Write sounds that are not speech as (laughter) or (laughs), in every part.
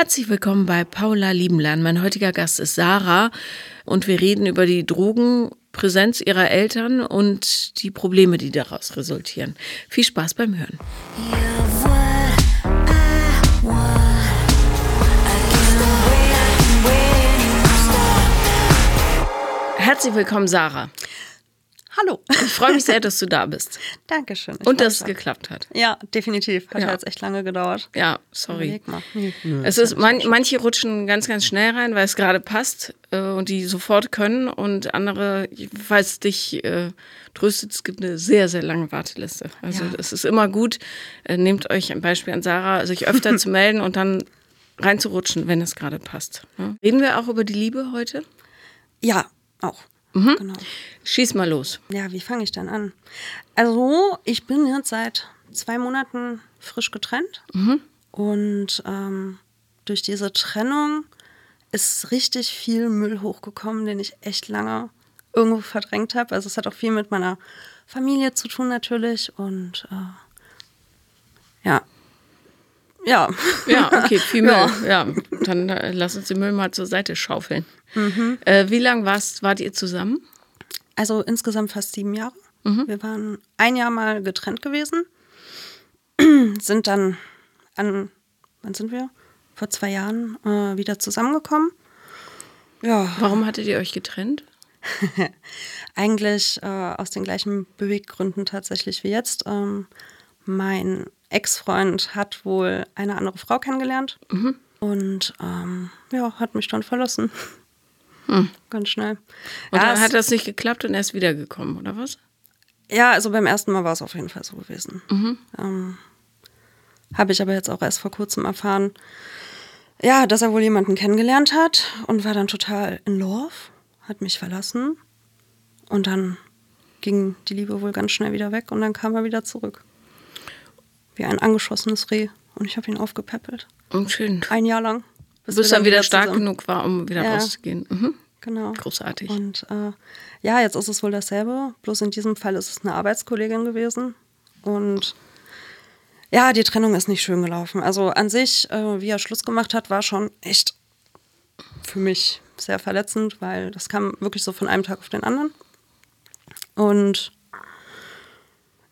Herzlich willkommen bei Paula Liebenlern. Mein heutiger Gast ist Sarah und wir reden über die Drogenpräsenz ihrer Eltern und die Probleme, die daraus resultieren. Viel Spaß beim Hören. Herzlich willkommen, Sarah. Hallo. Ich freue mich sehr, dass du da bist. (laughs) Dankeschön. Ich Und dass es geklappt hat. Ja, definitiv. Hat Ja. ja jetzt echt lange gedauert. Ja, sorry. Mal. Nee. Es ist, man, manche rutschen ganz, ganz schnell rein, weil es gerade passt äh, und die sofort können. Und andere, falls dich äh, tröstet, es gibt eine sehr, sehr lange Warteliste. Also Ja. es ist immer gut, äh, nehmt euch ein Beispiel an Sarah, sich öfter (laughs) zu melden und dann reinzurutschen, wenn es gerade passt. Ja. Reden wir auch über die Liebe heute? Ja, auch. Mhm. Genau. Schieß mal los. Ja, wie fange ich denn an? Also, ich bin jetzt seit zwei Monaten frisch getrennt. Mhm. Und ähm, durch diese Trennung ist richtig viel Müll hochgekommen, den ich echt lange irgendwo verdrängt habe. Also, es hat auch viel mit meiner Familie zu tun, natürlich. Und äh, ja. Ja. Ja, okay, (laughs) viel Müll. Ja. Ja, dann äh, lass uns den Müll mal zur Seite schaufeln. Mhm. Äh, wie lange warst, wart ihr zusammen? Also insgesamt fast sieben Jahre. Mhm. Wir waren ein Jahr mal getrennt gewesen, (clears throat) sind dann an, wann sind wir? Vor zwei Jahren äh, wieder zusammengekommen. Ja, Warum hattet ihr euch getrennt? (laughs) eigentlich äh, aus den gleichen Beweggründen tatsächlich wie jetzt. Ähm, mein Ex-Freund hat wohl eine andere Frau kennengelernt und ähm, ja, hat mich dann verlassen. Ganz schnell. Und ja, dann hat das nicht geklappt und er ist wiedergekommen, oder was? Ja, also beim ersten Mal war es auf jeden Fall so gewesen. Ähm, Habe ich aber jetzt auch erst vor kurzem erfahren, ja, dass er wohl jemanden kennengelernt hat und war dann total in love, hat mich verlassen und dann ging die Liebe wohl ganz schnell wieder weg und dann kam er wieder zurück. Wie ein angeschossenes Reh und ich habe ihn aufgepäppelt. Und schön. Ein Jahr lang. Bis wir er dann wieder stark zusammen- genug war, um wieder Ja. rauszugehen. Mhm. Genau. Großartig. Und äh, ja, jetzt ist es wohl dasselbe. Bloß in diesem Fall ist es eine Arbeitskollegin gewesen. Und ja, die Trennung ist nicht schön gelaufen. Also an sich, äh, wie er Schluss gemacht hat, war schon echt für mich sehr verletzend, weil das kam wirklich so von einem Tag auf den anderen. Und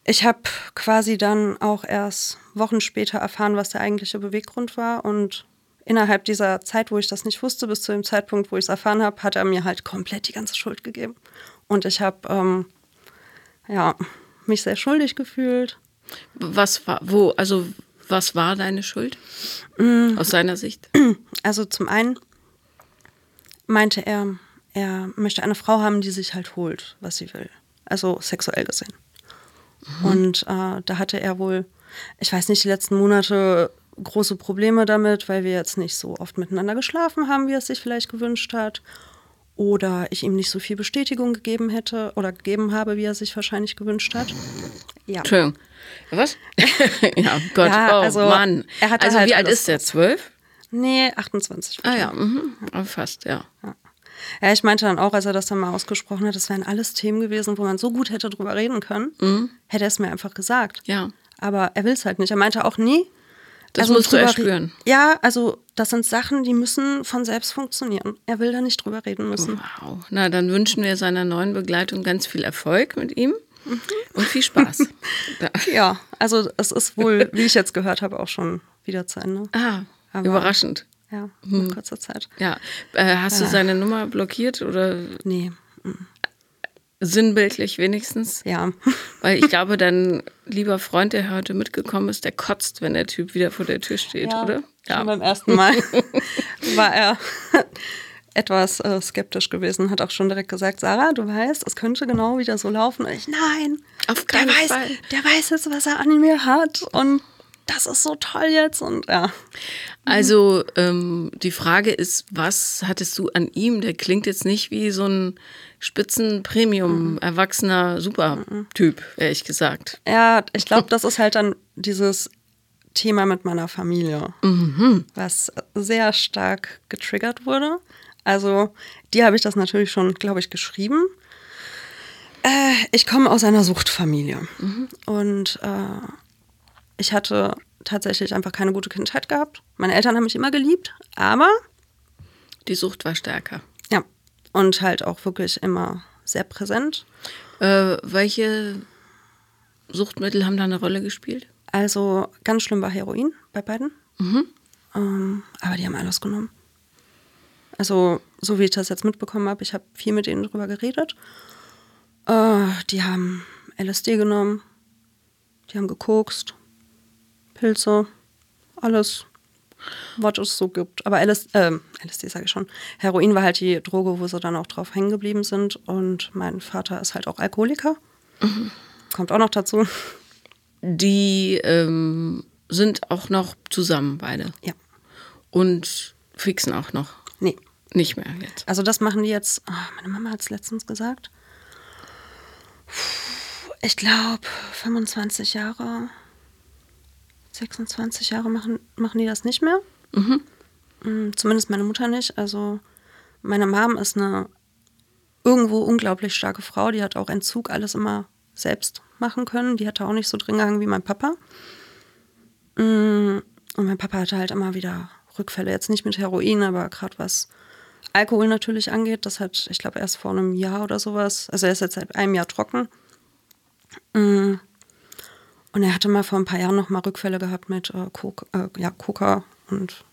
ich habe quasi dann auch erst Wochen später erfahren, was der eigentliche Beweggrund war. Und innerhalb dieser Zeit, wo ich das nicht wusste, bis zu dem Zeitpunkt, wo ich es erfahren habe, hat er mir halt komplett die ganze Schuld gegeben. Und ich habe ähm, ja, mich sehr schuldig gefühlt. Was war, wo, also was war deine Schuld? Mm. Aus seiner Sicht? Also zum einen meinte er, er möchte eine Frau haben, die sich halt holt, was sie will. Also sexuell gesehen. Und äh, da hatte er wohl, ich weiß nicht, die letzten Monate große Probleme damit, weil wir jetzt nicht so oft miteinander geschlafen haben, wie er es sich vielleicht gewünscht hat. Oder ich ihm nicht so viel Bestätigung gegeben hätte oder gegeben habe, wie er sich wahrscheinlich gewünscht hat. Ja. Entschuldigung. Was? (laughs) ja, Gott, Ja, oh also, Mann. er hatte also halt wie alt ist der? Zwölf? Nee, 28. Ah ja, mhm. Fast, ja. Ja, ich meinte dann auch, als er das dann mal ausgesprochen hat, das wären alles Themen gewesen, wo man so gut hätte drüber reden können. Hätte er es mir einfach gesagt. Ja. Aber er will es halt nicht. Er meinte auch nie. Das musst du erspüren. re- Ja, also das sind Sachen, die müssen von selbst funktionieren. Er will da nicht drüber reden müssen. Wow. Na, dann wünschen wir seiner neuen Begleitung ganz viel Erfolg mit ihm und viel Spaß. (laughs) Ja, also es ist wohl, wie ich jetzt gehört habe, auch schon wieder zu Ende. ah, Aber- überraschend. Ja, Hm. in kurzer Zeit. Ja. Äh, hast du seine Nummer blockiert oder Nee, sinnbildlich wenigstens? ja. (laughs) Weil ich glaube, dein lieber Freund, der heute mitgekommen ist, der kotzt, wenn der Typ wieder vor der Tür steht, ja, oder? Schon beim ersten Mal (laughs) war er (laughs) etwas äh, skeptisch gewesen, hat auch schon direkt gesagt, Sarah, du weißt, es könnte genau wieder so laufen. Und ich, nein, Auf der keinen weiß, Fall. der weiß jetzt, was er an mir hat und das ist so toll jetzt und ja. Also ähm, die Frage ist, was hattest du an ihm? Der klingt jetzt nicht wie so ein Spitzen-Premium, erwachsener Supertyp, ehrlich gesagt. Ja, ich glaube, das ist halt dann dieses Thema mit meiner Familie, was sehr stark getriggert wurde. Also, die habe ich das natürlich schon, glaube ich, geschrieben. Äh, ich komme aus einer Suchtfamilie und äh, ich hatte tatsächlich einfach keine gute Kindheit gehabt. Meine Eltern haben mich immer geliebt, aber Die Sucht war stärker. ja, und halt auch wirklich immer sehr präsent. Äh, welche Suchtmittel haben da eine Rolle gespielt? Also ganz schlimm war Heroin bei beiden. Ähm, aber die haben alles genommen. Also, so wie ich das jetzt mitbekommen habe, ich habe viel mit denen drüber geredet. Äh, die haben LSD genommen, die haben gekokst, Pilze, alles, was es so gibt. Aber LS, äh, LSD sage ich schon. Heroin war halt die Droge, wo sie dann auch drauf hängen geblieben sind. Und mein Vater ist halt auch Alkoholiker. Kommt auch noch dazu. Die ähm, sind auch noch zusammen, beide. Ja. Und fixen auch noch. Nee. Nicht mehr jetzt. Also das machen die jetzt, ah, meine Mama hat es letztens gesagt. Ich glaube, 25 Jahre, 26 Jahre machen, machen die das nicht mehr. Mm, Zumindest meine Mutter nicht. Also meine Mom ist eine irgendwo unglaublich starke Frau. Die hat auch Entzug alles immer selbst machen können. Die hatte auch nicht so drin gehangen wie mein Papa. Mm, Und mein Papa hatte halt immer wieder Rückfälle. Jetzt nicht mit Heroin, aber gerade was Alkohol natürlich angeht. Das hat, ich glaube, erst vor einem Jahr oder sowas. Also er ist jetzt seit einem Jahr trocken. Mm. Und er hatte mal vor ein paar Jahren noch mal Rückfälle gehabt mit äh, Coke, äh, ja, Coca und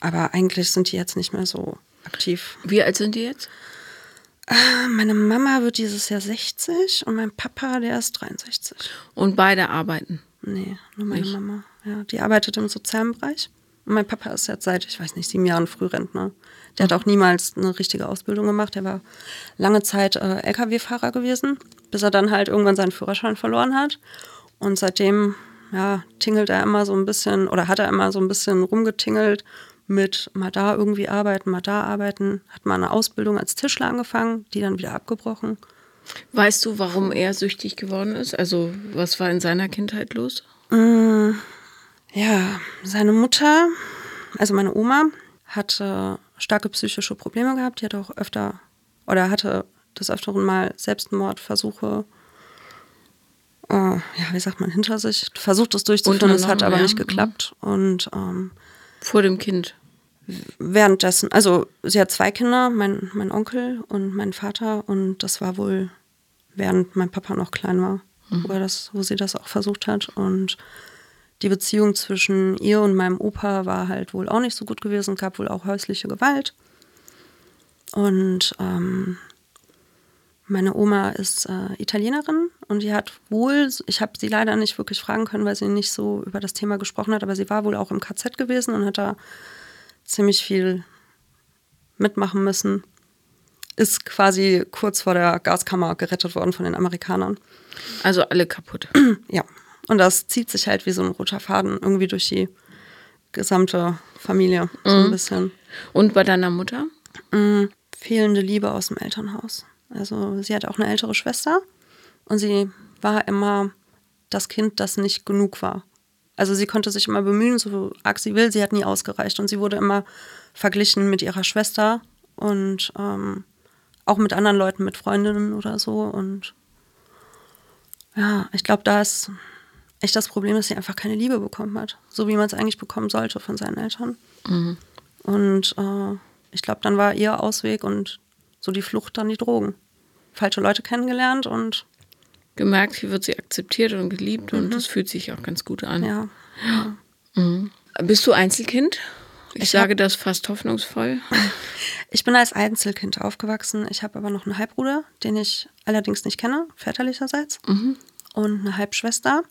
aber eigentlich sind die jetzt nicht mehr so aktiv. Wie alt sind die jetzt? Äh, Meine Mama wird dieses Jahr 60 und mein Papa, der ist 63. Und beide arbeiten. Nee, nur meine Nicht? Mama. Ja, die arbeitet im sozialen Bereich. Und mein Papa ist jetzt seit, ich weiß nicht, sieben Jahren Frührentner. Der hat auch niemals eine richtige Ausbildung gemacht. Er war lange Zeit äh, Lkw-Fahrer gewesen, bis er dann halt irgendwann seinen Führerschein verloren hat. Und seitdem, ja, tingelt er immer so ein bisschen, oder hat er immer so ein bisschen rumgetingelt mit mal da irgendwie arbeiten, mal da arbeiten. Hat mal eine Ausbildung als Tischler angefangen, die dann wieder abgebrochen. Weißt du, warum er süchtig geworden ist? Also, was war in seiner Kindheit los? Ja, seine Mutter, also meine Oma, hatte starke psychische Probleme gehabt. Die hatte auch öfter oder hatte des Öfteren mal Selbstmordversuche, äh, ja, wie sagt man, hinter sich. Versucht es durchzuführen, es hat aber ja. nicht geklappt. Und ähm, Vor dem Kind. währenddessen, also sie hat zwei Kinder, mein, mein Onkel und mein Vater. Und das war wohl, während mein Papa noch klein war, wo, er das, wo sie das auch versucht hat. Und die Beziehung zwischen ihr und meinem Opa war halt wohl auch nicht so gut gewesen, gab wohl auch häusliche Gewalt. Und ähm, meine Oma ist äh, Italienerin und die hat wohl, ich habe sie leider nicht wirklich fragen können, weil sie nicht so über das Thema gesprochen hat, aber sie war wohl auch im KZ gewesen und hat da ziemlich viel mitmachen müssen. Ist quasi kurz vor der Gaskammer gerettet worden von den Amerikanern. Also alle kaputt. (clears throat) Ja. Und das zieht sich halt wie so ein roter Faden irgendwie durch die gesamte Familie. So ein bisschen. Und bei deiner Mutter? Mm, fehlende Liebe aus dem Elternhaus. Also sie hat auch eine ältere Schwester und sie war immer das Kind, das nicht genug war. Also sie konnte sich immer bemühen, so arg sie will, sie hat nie ausgereicht und sie wurde immer verglichen mit ihrer Schwester und ähm, auch mit anderen Leuten, mit Freundinnen oder so. Und ja, ich glaube, da ist echt das Problem, dass sie einfach keine Liebe bekommen hat, so wie man es eigentlich bekommen sollte von seinen Eltern. Und äh, ich glaube, dann war ihr Ausweg und so die Flucht dann die Drogen. Falsche Leute kennengelernt und Gemerkt, hier wird sie akzeptiert und geliebt und es fühlt sich auch ganz gut an. ja, Bist du Einzelkind? Ich, Ich sage das fast hoffnungsvoll. (laughs) Ich bin als Einzelkind aufgewachsen. Ich habe aber noch einen Halbbruder, den ich allerdings nicht kenne, väterlicherseits. Und eine Halbschwester,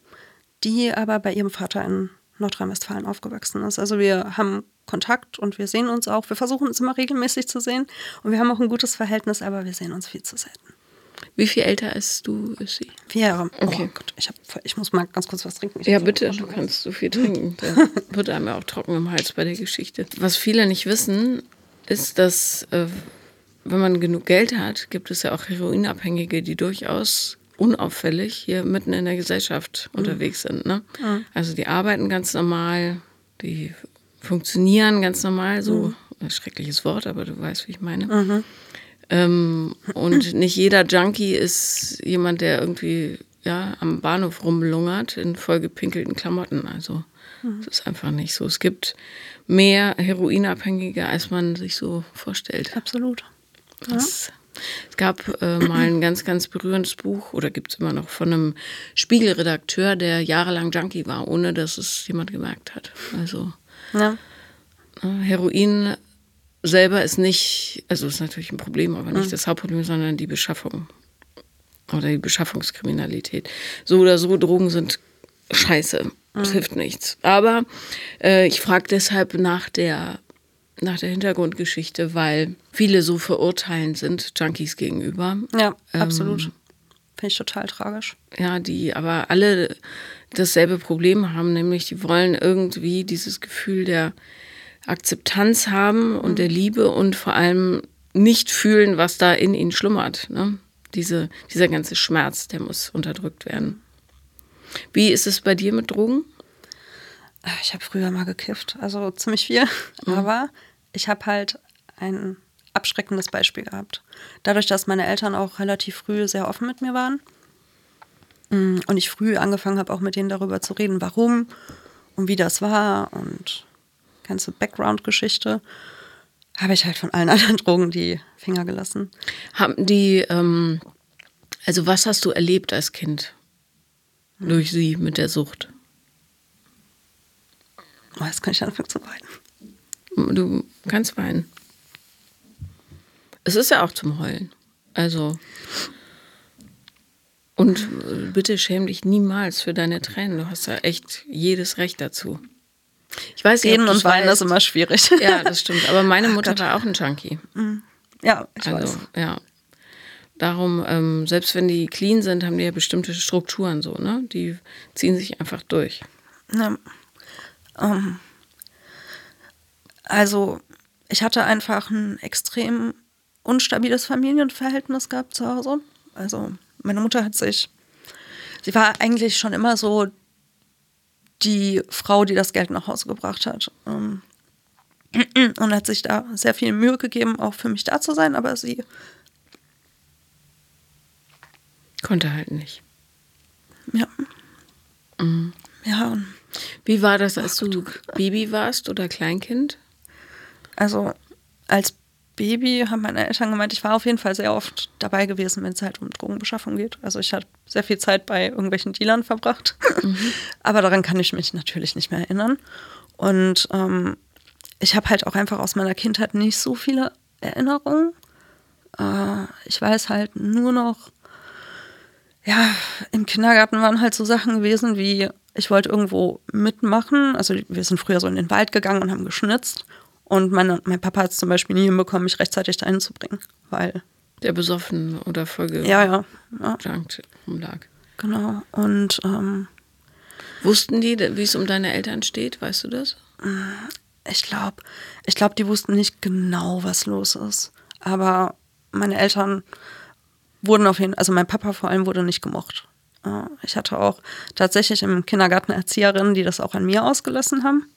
die aber bei ihrem Vater in Nordrhein-Westfalen aufgewachsen ist. Also wir haben Kontakt und wir sehen uns auch. Wir versuchen uns immer regelmäßig zu sehen. Und wir haben auch ein gutes Verhältnis, aber wir sehen uns viel zu selten. Wie viel älter ist du, ist sie? Vier Jahre. Okay. Oh Gott, ich, hab, ich muss mal ganz kurz was trinken. Ich Ja, bitte, du kannst so viel trinken. (laughs) Da wird einem ja auch trocken im Hals bei der Geschichte. Was viele nicht wissen, ist, dass, äh, wenn man genug Geld hat, gibt es ja auch Heroinabhängige, die durchaus unauffällig hier mitten in der Gesellschaft unterwegs sind. Ne? Also die arbeiten ganz normal, die funktionieren ganz normal, so ein schreckliches Wort, aber du weißt, wie ich meine. Ähm, (laughs) und nicht jeder Junkie ist jemand, der irgendwie ja, am Bahnhof rumlungert in vollgepinkelten Klamotten. Also Das ist einfach nicht so. Es gibt mehr Heroinabhängige, als man sich so vorstellt. Absolut. Ja. Es, es gab äh, mal ein ganz, ganz berührendes Buch, oder gibt es immer noch, von einem Spiegelredakteur, der jahrelang Junkie war, ohne dass es jemand gemerkt hat. Also ja. äh, Heroin selber ist nicht, also ist natürlich ein Problem, aber nicht das Hauptproblem, sondern die Beschaffung oder die Beschaffungskriminalität. So oder so, Drogen sind scheiße. Das hilft nichts. Aber äh, ich frage deshalb nach der, nach der Hintergrundgeschichte, weil viele so verurteilend sind, Junkies gegenüber. Ja, absolut. Finde ich total tragisch. Ja, die aber alle dasselbe Problem haben, nämlich die wollen irgendwie dieses Gefühl der Akzeptanz haben und der Liebe und vor allem nicht fühlen, was da in ihnen schlummert. Ne? Diese, dieser ganze Schmerz, der muss unterdrückt werden. Wie ist es bei dir mit Drogen? Ich habe früher mal gekifft, also ziemlich viel. Aber ich habe halt ein abschreckendes Beispiel gehabt. Dadurch, dass meine Eltern auch relativ früh sehr offen mit mir waren mm, und ich früh angefangen habe, auch mit denen darüber zu reden, warum und wie das war und ganze Background-Geschichte, habe ich halt von allen (laughs) anderen Drogen die Finger gelassen. Haben die, ähm, also was hast du erlebt als Kind durch sie mit der Sucht? Oh, jetzt kann ich anfangen zu weinen. Du kannst weinen. Es ist ja auch zum Heulen. Also. Und bitte schäm dich niemals für deine Tränen. Du hast ja echt jedes Recht dazu. Ich weiß Reden und weinen ist immer schwierig. (laughs) Ja, das stimmt. Aber meine Mutter war auch ein Junkie. ja, ich Also, weiß. ja. Darum, ähm, selbst wenn die clean sind, haben die ja bestimmte Strukturen so, ne? Die ziehen sich einfach durch. Ja. Ähm, also, ich hatte einfach ein extrem unstabiles Familienverhältnis gehabt zu Hause. Also, meine Mutter hat sich, sie war eigentlich schon immer so die Frau, die das Geld nach Hause gebracht hat. Ähm, (clears throat) und hat sich da sehr viel Mühe gegeben, auch für mich da zu sein, aber sie, Konnte halt nicht. ja. Ja, und Wie war das, als du Baby warst oder Kleinkind? Also als Baby haben meine Eltern gemeint, ich war auf jeden Fall sehr oft dabei gewesen, wenn es halt um Drogenbeschaffung geht. Also ich habe sehr viel Zeit bei irgendwelchen Dealern verbracht. (laughs) Aber daran kann ich mich natürlich nicht mehr erinnern. Und ähm, ich habe halt auch einfach aus meiner Kindheit nicht so viele Erinnerungen. Äh, ich weiß halt nur noch, ja, im Kindergarten waren halt so Sachen gewesen wie, ich wollte irgendwo mitmachen. Also wir sind früher so in den Wald gegangen und haben geschnitzt. Und meine, mein Papa hat es zum Beispiel nie hinbekommen, mich rechtzeitig dahin zu bringen. Weil, Der besoffen oder voll ja, ja, ja rumlag. genau. Und ähm, Wussten die, wie es um deine Eltern steht? Weißt du das? ich glaube, ich glaube, die wussten nicht genau, was los ist. Aber meine Eltern wurden auf jeden Fall, also mein Papa vor allem wurde nicht gemocht. Äh, Ich hatte auch tatsächlich im Kindergarten Erzieherinnen, die das auch an mir ausgelassen haben.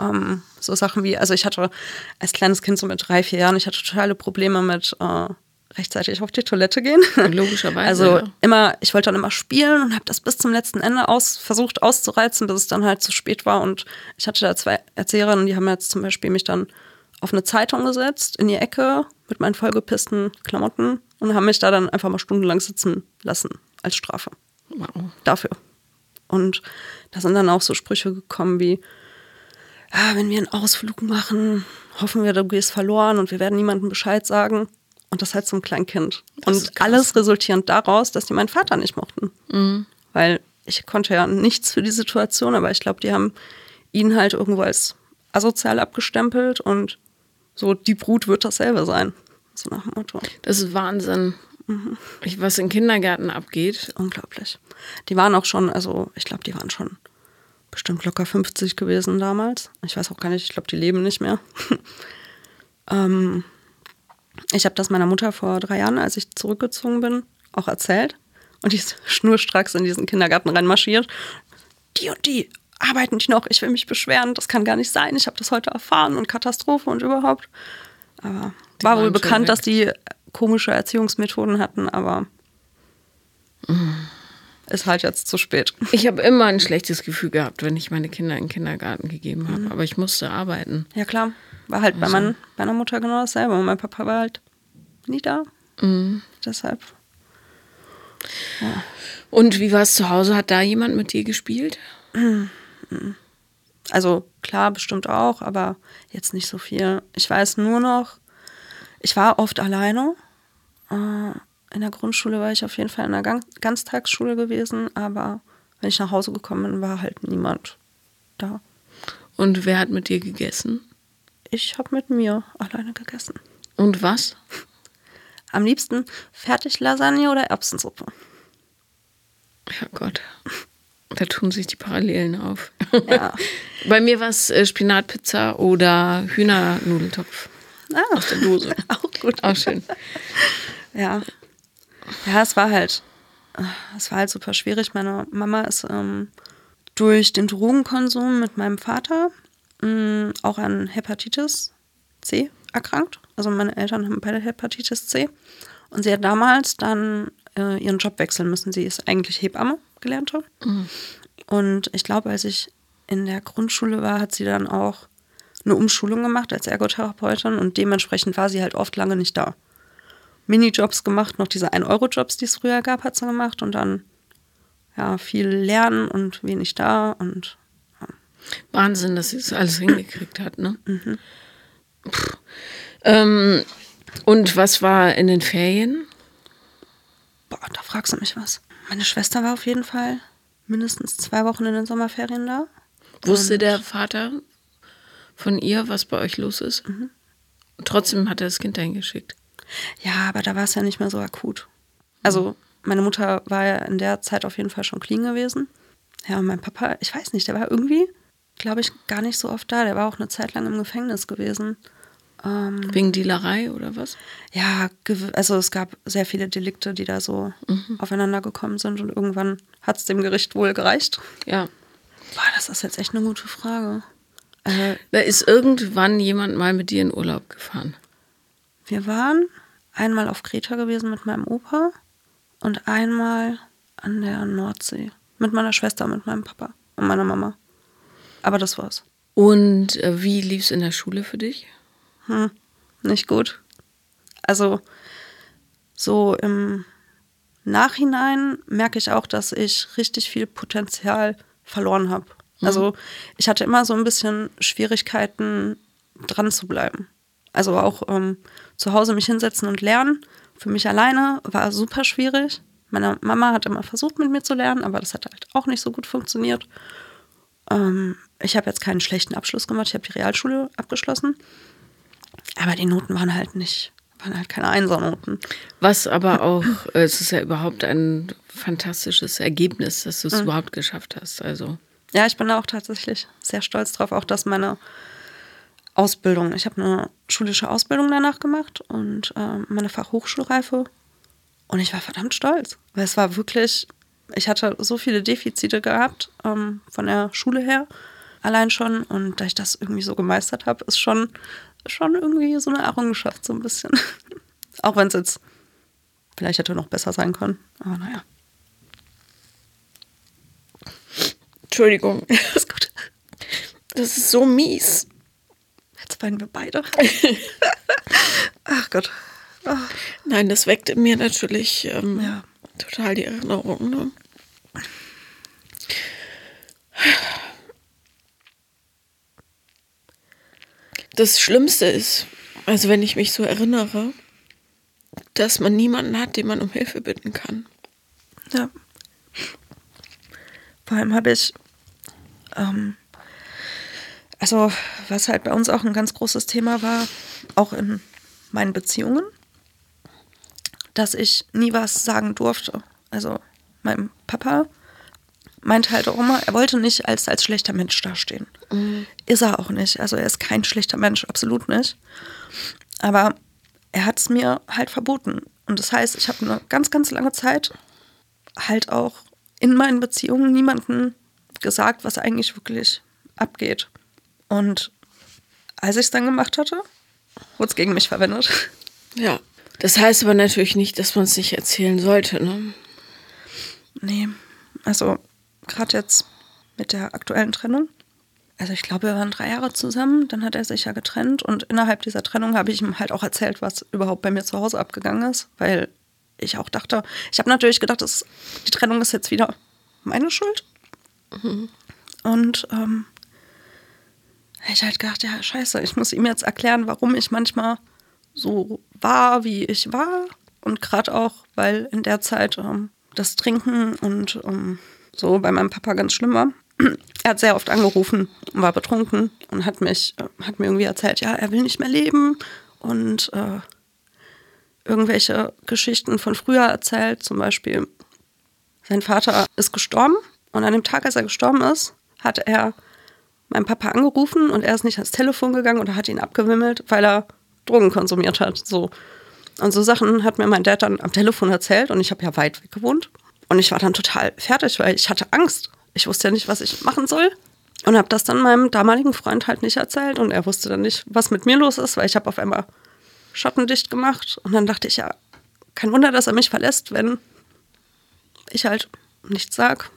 Ähm, so Sachen wie, also ich hatte als kleines Kind so mit drei, vier Jahren, ich hatte totale Probleme mit äh, rechtzeitig auf die Toilette gehen. Logischerweise, (laughs) Also ja. immer, ich wollte dann immer spielen und habe das bis zum letzten Ende aus, versucht auszureizen, bis es dann halt zu spät war. Und ich hatte da zwei Erzieherinnen, die haben jetzt zum Beispiel mich dann auf eine Zeitung gesetzt, in die Ecke mit meinen vollgepissten Klamotten und haben mich da dann einfach mal stundenlang sitzen lassen als Strafe Wow. dafür. Und da sind dann auch so Sprüche gekommen wie, ah, wenn wir einen Ausflug machen, hoffen wir, du gehst verloren und wir werden niemandem Bescheid sagen. Und das halt zum Kleinkind. Das Und alles resultierend daraus, dass die meinen Vater nicht mochten. Weil ich konnte ja nichts für die Situation, aber ich glaube, die haben ihn halt irgendwo als asozial abgestempelt und so, die Brut wird dasselbe sein. So nach dem Motto. Das ist Wahnsinn. Ich, was in Kindergärten abgeht. Unglaublich. Die waren auch schon, also ich glaube, die waren schon bestimmt locker 50 gewesen damals. Ich weiß auch gar nicht, ich glaube, die leben nicht mehr. (laughs) ähm, ich habe das meiner Mutter vor drei Jahren, als ich zurückgezogen bin, auch erzählt. Und die ist (laughs) schnurstracks in diesen Kindergarten reinmarschiert. Die und die arbeiten die noch, ich will mich beschweren, das kann gar nicht sein. Ich habe das heute erfahren und Katastrophe und überhaupt. Aber Die war wohl bekannt, weg. dass die komische Erziehungsmethoden hatten, aber ist halt jetzt zu spät. Ich habe immer ein schlechtes Gefühl gehabt, wenn ich meine Kinder in den Kindergarten gegeben habe. Aber ich musste arbeiten. Ja, klar. War halt bei mein, meiner Mutter genau dasselbe. Und mein Papa war halt nie da. Deshalb. Und wie war es zu Hause? Hat da jemand mit dir gespielt? Also klar, bestimmt auch, aber jetzt nicht so viel. Ich weiß nur noch, ich war oft alleine. In der Grundschule war ich auf jeden Fall in einer Gan Ganztagsschule gewesen, aber wenn ich nach Hause gekommen bin, war halt niemand da. Und wer hat mit dir gegessen? Ich habe mit mir alleine gegessen. Und was? Am liebsten Fertiglasagne oder Erbsensuppe. Ja Gott. Da tun sich die Parallelen auf. Ja. (laughs) Bei mir war es äh, Spinatpizza oder Hühnernudeltopf Ah, aus der Dose. (laughs) auch gut. Auch schön. Ja. Ja, es war halt, es war halt super schwierig. Meine Mama ist ähm, durch den Drogenkonsum mit meinem Vater mh, auch an Hepatitis C erkrankt. Also meine Eltern haben beide Hepatitis C. Und sie hat damals dann äh, ihren Job wechseln müssen. Sie ist eigentlich Hebamme gelernte. Und ich glaube, als ich in der Grundschule war, hat sie dann auch eine Umschulung gemacht als Ergotherapeutin und dementsprechend war sie halt oft lange nicht da. Minijobs gemacht, noch diese 1-Euro-Jobs, die es früher gab, hat sie gemacht und dann ja viel lernen und wenig da und Wahnsinn, dass sie das alles hingekriegt hat, ne? Pff. Ähm, und was war in den Ferien? boah, da fragst du mich was. Meine Schwester war auf jeden Fall mindestens zwei Wochen in den Sommerferien da. Wusste der Vater von ihr, was bei euch los ist? Trotzdem hat er das Kind dahin geschickt. Ja, aber da war es ja nicht mehr so akut. Also meine Mutter war ja in der Zeit auf jeden Fall schon clean gewesen. Ja, und mein Papa, ich weiß nicht, der war irgendwie, glaube ich, gar nicht so oft da. Der war auch eine Zeit lang im Gefängnis gewesen. Wegen Dealerei oder was? Ja, also es gab sehr viele Delikte, die da so aufeinander gekommen sind und irgendwann hat es dem Gericht wohl gereicht. Ja. Boah, das ist jetzt echt eine gute Frage. Äh, Da ist irgendwann jemand mal mit dir in Urlaub gefahren. Wir waren einmal auf Kreta gewesen mit meinem Opa und einmal an der Nordsee. Mit meiner Schwester, mit meinem Papa und meiner Mama. Aber das war's. Und äh, wie lief es in der Schule für dich? Hm, nicht gut. Also so im Nachhinein merke ich auch, dass ich richtig viel Potenzial verloren habe. Also ich hatte immer so ein bisschen Schwierigkeiten, dran zu bleiben. Also auch ähm, zu Hause mich hinsetzen und lernen. Für mich alleine war super schwierig. Meine Mama hat immer versucht, mit mir zu lernen, aber das hat halt auch nicht so gut funktioniert. Ähm, ich habe jetzt keinen schlechten Abschluss gemacht. Ich habe die Realschule abgeschlossen. Aber die Noten waren halt nicht, waren halt keine Einsernoten. Was aber auch, äh, es ist ja überhaupt ein fantastisches Ergebnis, dass du es überhaupt geschafft hast. Also, Ja, ich bin da auch tatsächlich sehr stolz drauf, auch dass meine Ausbildung, ich habe eine schulische Ausbildung danach gemacht und ähm, meine Fachhochschulreife und ich war verdammt stolz, weil es war wirklich, ich hatte so viele Defizite gehabt ähm, von der Schule her allein schon und da ich das irgendwie so gemeistert habe, ist schon, schon irgendwie so eine Errungenschaft so ein bisschen. (laughs) auch wenn es jetzt vielleicht hätte noch besser sein können, aber naja. Entschuldigung, (laughs) Ist gut. das ist so mies. Jetzt weinen wir beide. (laughs) Ach Gott. Ah. Nein, das weckt in mir natürlich ähm, Ja. total die Erinnerung. Ne? Das Schlimmste ist, also wenn ich mich so erinnere, dass man niemanden hat, den man um Hilfe bitten kann. Ja. Vor allem habe ich, ähm, also was halt bei uns auch ein ganz großes Thema war, auch in meinen Beziehungen, dass ich nie was sagen durfte. Also mein Papa meinte halt auch immer, er wollte nicht als, als schlechter Mensch dastehen. Ist er auch nicht. Also er ist kein schlechter Mensch, absolut nicht. Aber er hat es mir halt verboten. Und das heißt, ich habe eine ganz, ganz lange Zeit halt auch in meinen Beziehungen niemanden gesagt, was eigentlich wirklich abgeht. Und als ich es dann gemacht hatte, wurde es gegen mich verwendet. Ja. Das heißt aber natürlich nicht, dass man es nicht erzählen sollte. Ne? Nee. Also gerade jetzt mit der aktuellen Trennung. Also ich glaube, wir waren drei Jahre zusammen, dann hat er sich ja getrennt und innerhalb dieser Trennung habe ich ihm halt auch erzählt, was überhaupt bei mir zu Hause abgegangen ist, weil ich auch dachte, ich habe natürlich gedacht, das, die Trennung ist jetzt wieder meine Schuld. Mhm. Und ähm, ich halt gedacht, ja, scheiße, ich muss ihm jetzt erklären, warum ich manchmal so war, wie ich war. Und gerade auch, weil in der Zeit ähm, das Trinken und ähm, so bei meinem Papa ganz schlimm war. (clears throat) Er hat sehr oft angerufen und war betrunken und hat mich, äh, hat mir irgendwie erzählt, ja, er will nicht mehr leben und äh, irgendwelche Geschichten von früher erzählt. Zum Beispiel, sein Vater ist gestorben und an dem Tag, als er gestorben ist, hat er meinen Papa angerufen und er ist nicht ans Telefon gegangen oder hat ihn abgewimmelt, weil er Drogen konsumiert hat. So. Und so Sachen hat mir mein Dad dann am Telefon erzählt und ich habe ja weit weg gewohnt. Und ich war dann total fertig, weil ich hatte Angst. Ich wusste ja nicht, was ich machen soll. Und habe das dann meinem damaligen Freund halt nicht erzählt. Und er wusste dann nicht, was mit mir los ist, weil ich habe auf einmal schattendicht gemacht. Und dann dachte ich, ja, kein Wunder, dass er mich verlässt, wenn ich halt nichts sag.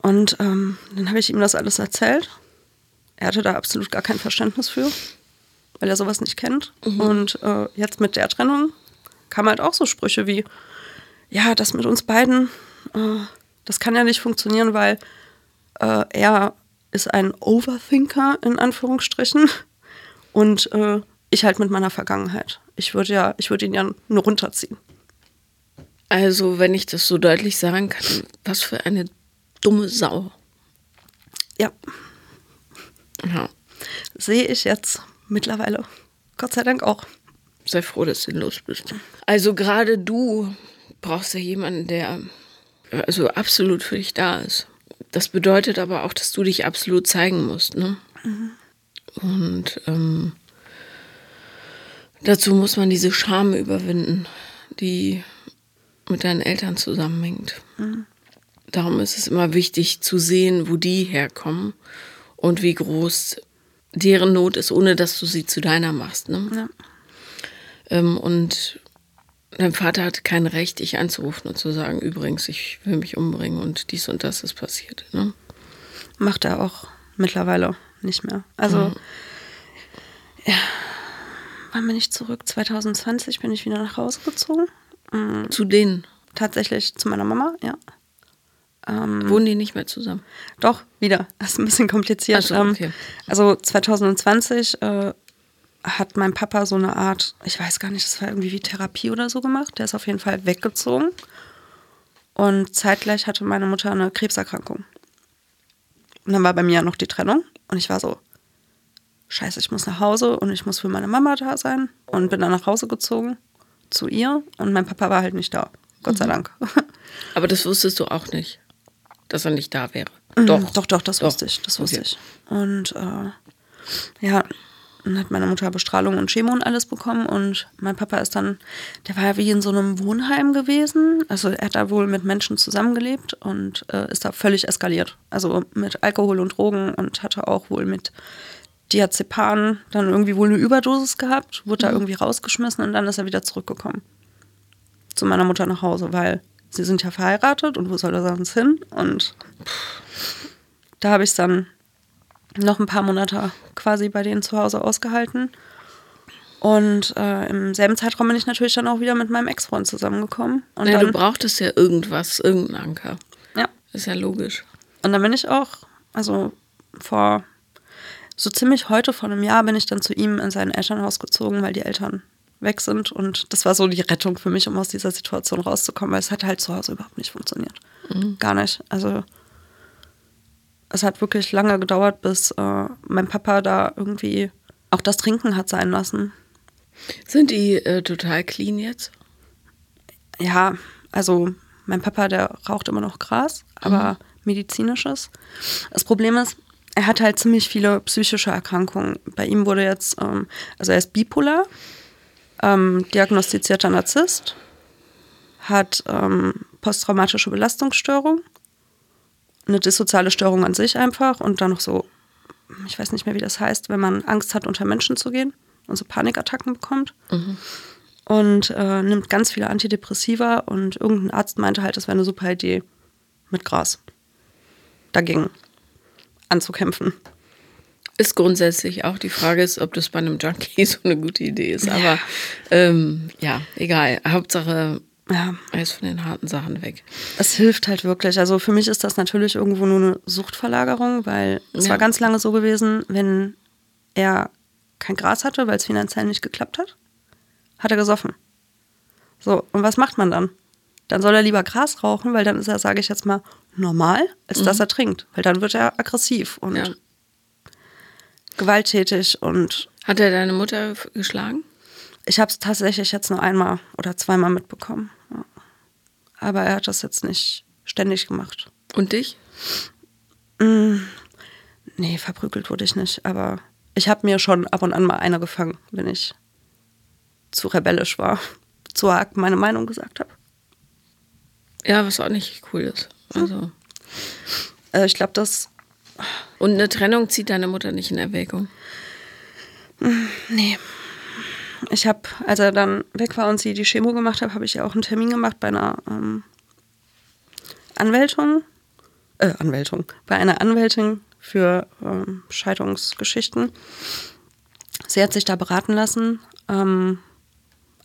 Und ähm, dann habe ich ihm das alles erzählt. Er hatte da absolut gar kein Verständnis für, weil er sowas nicht kennt. Mhm. Und äh, jetzt mit der Trennung kamen halt auch so Sprüche wie, ja, das mit uns beiden, äh, das kann ja nicht funktionieren, weil äh, er ist ein Overthinker in Anführungsstrichen und äh, ich halt mit meiner Vergangenheit. Ich würde ja, ich würde ihn ja nur runterziehen. Also, wenn ich das so deutlich sagen kann, was für eine dumme Sau. Ja. Ja. Sehe ich jetzt mittlerweile. Gott sei Dank auch. Sei froh, dass du los bist. Also gerade du brauchst ja jemanden, der also absolut für dich da ist. Das bedeutet aber auch, dass du dich absolut zeigen musst. Ne? Mhm. Und ähm, dazu muss man diese Scham überwinden, die mit deinen Eltern zusammenhängt. Mhm. Darum ist es immer wichtig zu sehen, wo die herkommen und wie groß deren Not ist, ohne dass du sie zu deiner machst. Ne? Ja. Ähm, und dein Vater hat kein Recht, dich anzurufen und zu sagen, übrigens, ich will mich umbringen und dies und das ist passiert. Ne? Macht er auch mittlerweile nicht mehr. Also, mhm. ja, wann bin ich zurück? 2020 bin ich wieder nach Hause gezogen. Mhm. Zu denen? Tatsächlich zu meiner Mama, ja. Ähm, Wohnen die nicht mehr zusammen? Doch, wieder. (laughs) Das ist ein bisschen kompliziert. So, ähm, okay. also 2020 äh, hat mein Papa so eine Art, ich weiß gar nicht, das war irgendwie wie Therapie oder so gemacht. Der ist auf jeden Fall weggezogen. Und zeitgleich hatte meine Mutter eine Krebserkrankung. Und dann war bei mir ja noch die Trennung. Und ich war so, scheiße, ich muss nach Hause und ich muss für meine Mama da sein. Und bin dann nach Hause gezogen zu ihr. Und mein Papa war halt nicht da. Gott sei mhm. Dank. (laughs) Aber das wusstest du auch nicht dass er nicht da wäre. Mhm, doch. Doch, doch, das doch. wusste ich. Das wusste okay. ich. Und äh, ja, dann hat meine Mutter Bestrahlung und Chemo und alles bekommen und mein Papa ist dann, der war ja wie in so einem Wohnheim gewesen. Also er hat da wohl mit Menschen zusammengelebt und äh, ist da völlig eskaliert. Also mit Alkohol und Drogen und hatte auch wohl mit Diazepam dann irgendwie wohl eine Überdosis gehabt, wurde mhm. da irgendwie rausgeschmissen und dann ist er wieder zurückgekommen. Zu meiner Mutter nach Hause, weil sie sind ja verheiratet und wo soll er sonst hin? Und da habe ich es dann noch ein paar Monate quasi bei denen zu Hause ausgehalten. Und äh, im selben Zeitraum bin ich natürlich dann auch wieder mit meinem Ex-Freund zusammengekommen. Und ja, dann, du brauchtest ja irgendwas, irgendeinen Anker. Ja. Ist ja logisch. Und dann bin ich auch, also vor so ziemlich heute, vor einem Jahr, bin ich dann zu ihm in sein Elternhaus gezogen, weil die Eltern weg sind. Und das war so die Rettung für mich, um aus dieser Situation rauszukommen, weil es hat halt zu Hause überhaupt nicht funktioniert. Mhm. Gar nicht. Also es hat wirklich lange gedauert, bis äh, mein Papa da irgendwie auch das Trinken hat sein lassen. Sind die äh, total clean jetzt? Ja, also mein Papa, der raucht immer noch Gras, aber mhm. medizinisches. Das Problem ist, er hat halt ziemlich viele psychische Erkrankungen. Bei ihm wurde jetzt, ähm, also er ist bipolar, ähm, diagnostizierter Narzisst, hat ähm, posttraumatische Belastungsstörung, eine dissoziale Störung an sich einfach und dann noch so, ich weiß nicht mehr, wie das heißt, wenn man Angst hat, unter Menschen zu gehen und so Panikattacken bekommt. Mhm. Und äh, nimmt ganz viele Antidepressiva und irgendein Arzt meinte halt, das wäre eine super Idee, mit Gras dagegen anzukämpfen. Ist grundsätzlich auch die Frage ist, ob das bei einem Junkie (laughs) so eine gute Idee ist. Aber ja, ähm, ja egal. Hauptsache, ja. er ist von den harten Sachen weg. Es hilft halt wirklich. Also für mich ist das natürlich irgendwo nur eine Suchtverlagerung, weil es ja. war ganz lange so gewesen, wenn er kein Gras hatte, weil es finanziell nicht geklappt hat, hat er gesoffen. So, und was macht man dann? Dann soll er lieber Gras rauchen, weil dann ist er, sage ich jetzt mal, normal, als mhm. dass er trinkt. Weil dann wird er aggressiv und ja gewalttätig und. Hat er deine Mutter geschlagen? Ich habe es tatsächlich jetzt nur einmal oder zweimal mitbekommen. Ja. Aber er hat das jetzt nicht ständig gemacht. Und dich? Mm, nee, verprügelt wurde ich nicht. Aber ich habe mir schon ab und an mal eine gefangen, wenn ich zu rebellisch war, (laughs) zu arg meine Meinung gesagt habe. Ja, was auch nicht cool ist. Also. Äh, ich glaube, das und eine Trennung zieht deine Mutter nicht in Erwägung? Nee. Ich habe, als er dann weg war und sie die Chemo gemacht hat, habe ich ja auch einen Termin gemacht bei einer ähm, Anwältung. Äh, Anwältung. Bei einer Anwältin für ähm, Scheidungsgeschichten. Sie hat sich da beraten lassen, ähm,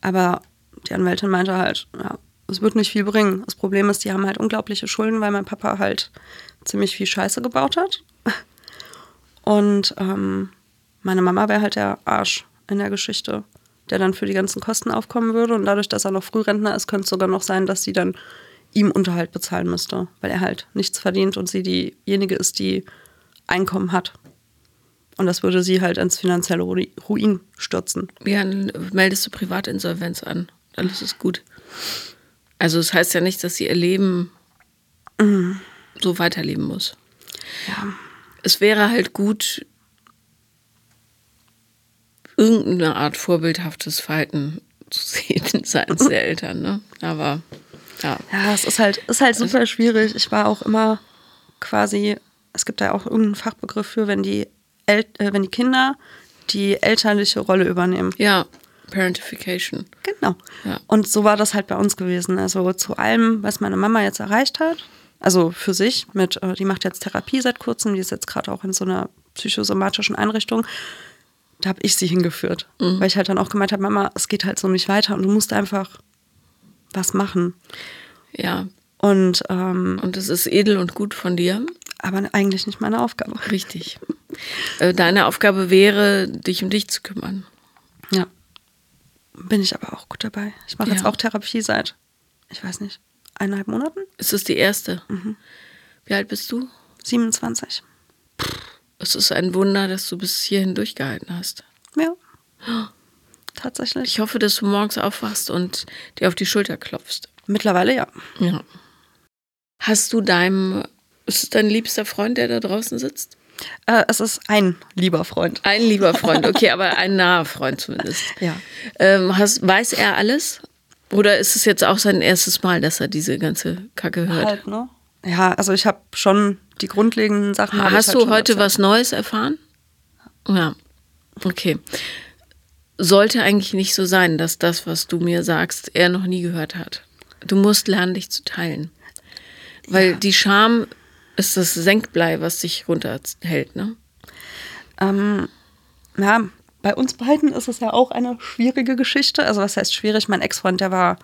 aber die Anwältin meinte halt, ja, es wird nicht viel bringen. Das Problem ist, die haben halt unglaubliche Schulden, weil mein Papa halt ziemlich viel Scheiße gebaut hat. Und ähm, meine Mama wäre halt der Arsch in der Geschichte, der dann für die ganzen Kosten aufkommen würde. Und dadurch, dass er noch Frührentner ist, könnte es sogar noch sein, dass sie dann ihm Unterhalt bezahlen müsste, weil er halt nichts verdient und sie diejenige ist, die Einkommen hat. Und das würde sie halt ins finanzielle Ruin stürzen. Ja, dann meldest du Privatinsolvenz an. Alles ist gut. Also das heißt ja nicht, dass sie ihr Leben mhm. so weiterleben muss. Ja. Es wäre halt gut, irgendeine Art vorbildhaftes Verhalten zu sehen (laughs) seitens der Eltern, ne? Aber ja. Ja, es ist halt, ist halt super schwierig. Ich war auch immer quasi, es gibt da auch irgendeinen Fachbegriff für, wenn die, El äh, wenn die Kinder die elterliche Rolle übernehmen. Ja, Parentification. Genau. Ja. Und so war das halt bei uns gewesen. Also zu allem, was meine Mama jetzt erreicht hat, also für sich, mit, äh, die macht jetzt Therapie seit kurzem, die ist jetzt gerade auch in so einer psychosomatischen Einrichtung. Da habe ich sie hingeführt. Mhm. Weil ich halt dann auch gemeint habe, Mama, es geht halt so nicht weiter und du musst einfach was machen. Ja. Und, ähm, und es ist edel und gut von dir. Aber eigentlich nicht meine Aufgabe. Richtig. Äh, deine Aufgabe wäre, dich um dich zu kümmern. Ja. Bin ich aber auch gut dabei. Ich mache ja. jetzt auch Therapie seit, ich weiß nicht, eineinhalb Monaten. Ist das die erste? Mhm. Wie alt bist du? 27. Es ist ein Wunder, dass du bis hierhin durchgehalten hast. Ja. Tatsächlich. Ich hoffe, dass du morgens aufwachst und dir auf die Schulter klopfst. Mittlerweile ja. Ja. Hast du deinem, ist es dein liebster Freund, der da draußen sitzt? Äh, es ist ein lieber Freund. Ein lieber Freund, okay, aber (laughs) ein naher Freund zumindest. Ja. Ähm, hast, weiß er alles? Oder ist es jetzt auch sein erstes Mal, dass er diese ganze Kacke hört? Halt, ne? Ja, also ich habe schon die grundlegenden Sachen. Hast halt du heute was Neues erfahren? Ja. Okay. Sollte eigentlich nicht so sein, dass das, was du mir sagst, er noch nie gehört hat. Du musst lernen, dich zu teilen. Weil ja. die Scham ist das Senkblei, was dich runterhält, ne? Ähm, ja, bei uns beiden ist es ja auch eine schwierige Geschichte. Also was heißt schwierig? Mein Ex-Freund, der war,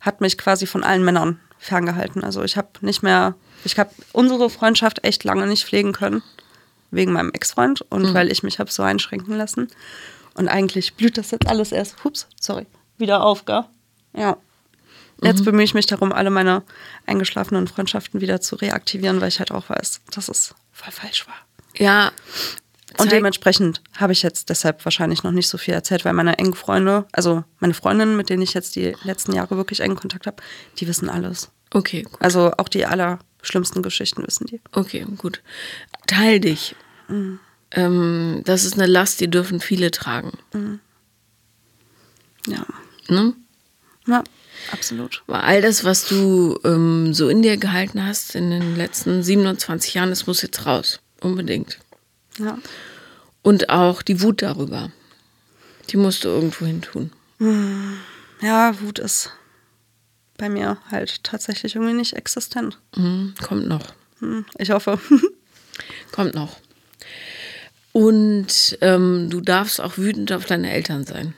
hat mich quasi von allen Männern ferngehalten. Also ich habe nicht mehr, ich habe unsere Freundschaft echt lange nicht pflegen können wegen meinem Ex-Freund und mhm. weil ich mich habe so einschränken lassen. Und eigentlich blüht das jetzt alles erst, hups, sorry, wieder auf, gell? Ja. Jetzt mhm. bemühe ich mich darum, alle meine eingeschlafenen Freundschaften wieder zu reaktivieren, weil ich halt auch weiß, dass es voll falsch war. Ja. Und dementsprechend habe ich jetzt deshalb wahrscheinlich noch nicht so viel erzählt, weil meine engen Freunde, also meine Freundinnen, mit denen ich jetzt die letzten Jahre wirklich engen Kontakt habe, die wissen alles. Okay. Gut. Also auch die allerschlimmsten Geschichten wissen die. Okay, gut. Teil dich. Mhm. Ähm, das ist eine Last, die dürfen viele tragen. Mhm. Ja. Ne? Ja. Absolut. Weil all das, was du ähm, so in dir gehalten hast in den letzten 27 Jahren, das muss jetzt raus. Unbedingt. Ja. Und auch die Wut darüber. Die musst du irgendwo hin tun. Ja, Wut ist bei mir halt tatsächlich irgendwie nicht existent. Mhm, kommt noch. Hm, Ich hoffe. (laughs) Kommt noch. Und ähm, du darfst auch wütend auf deine Eltern sein.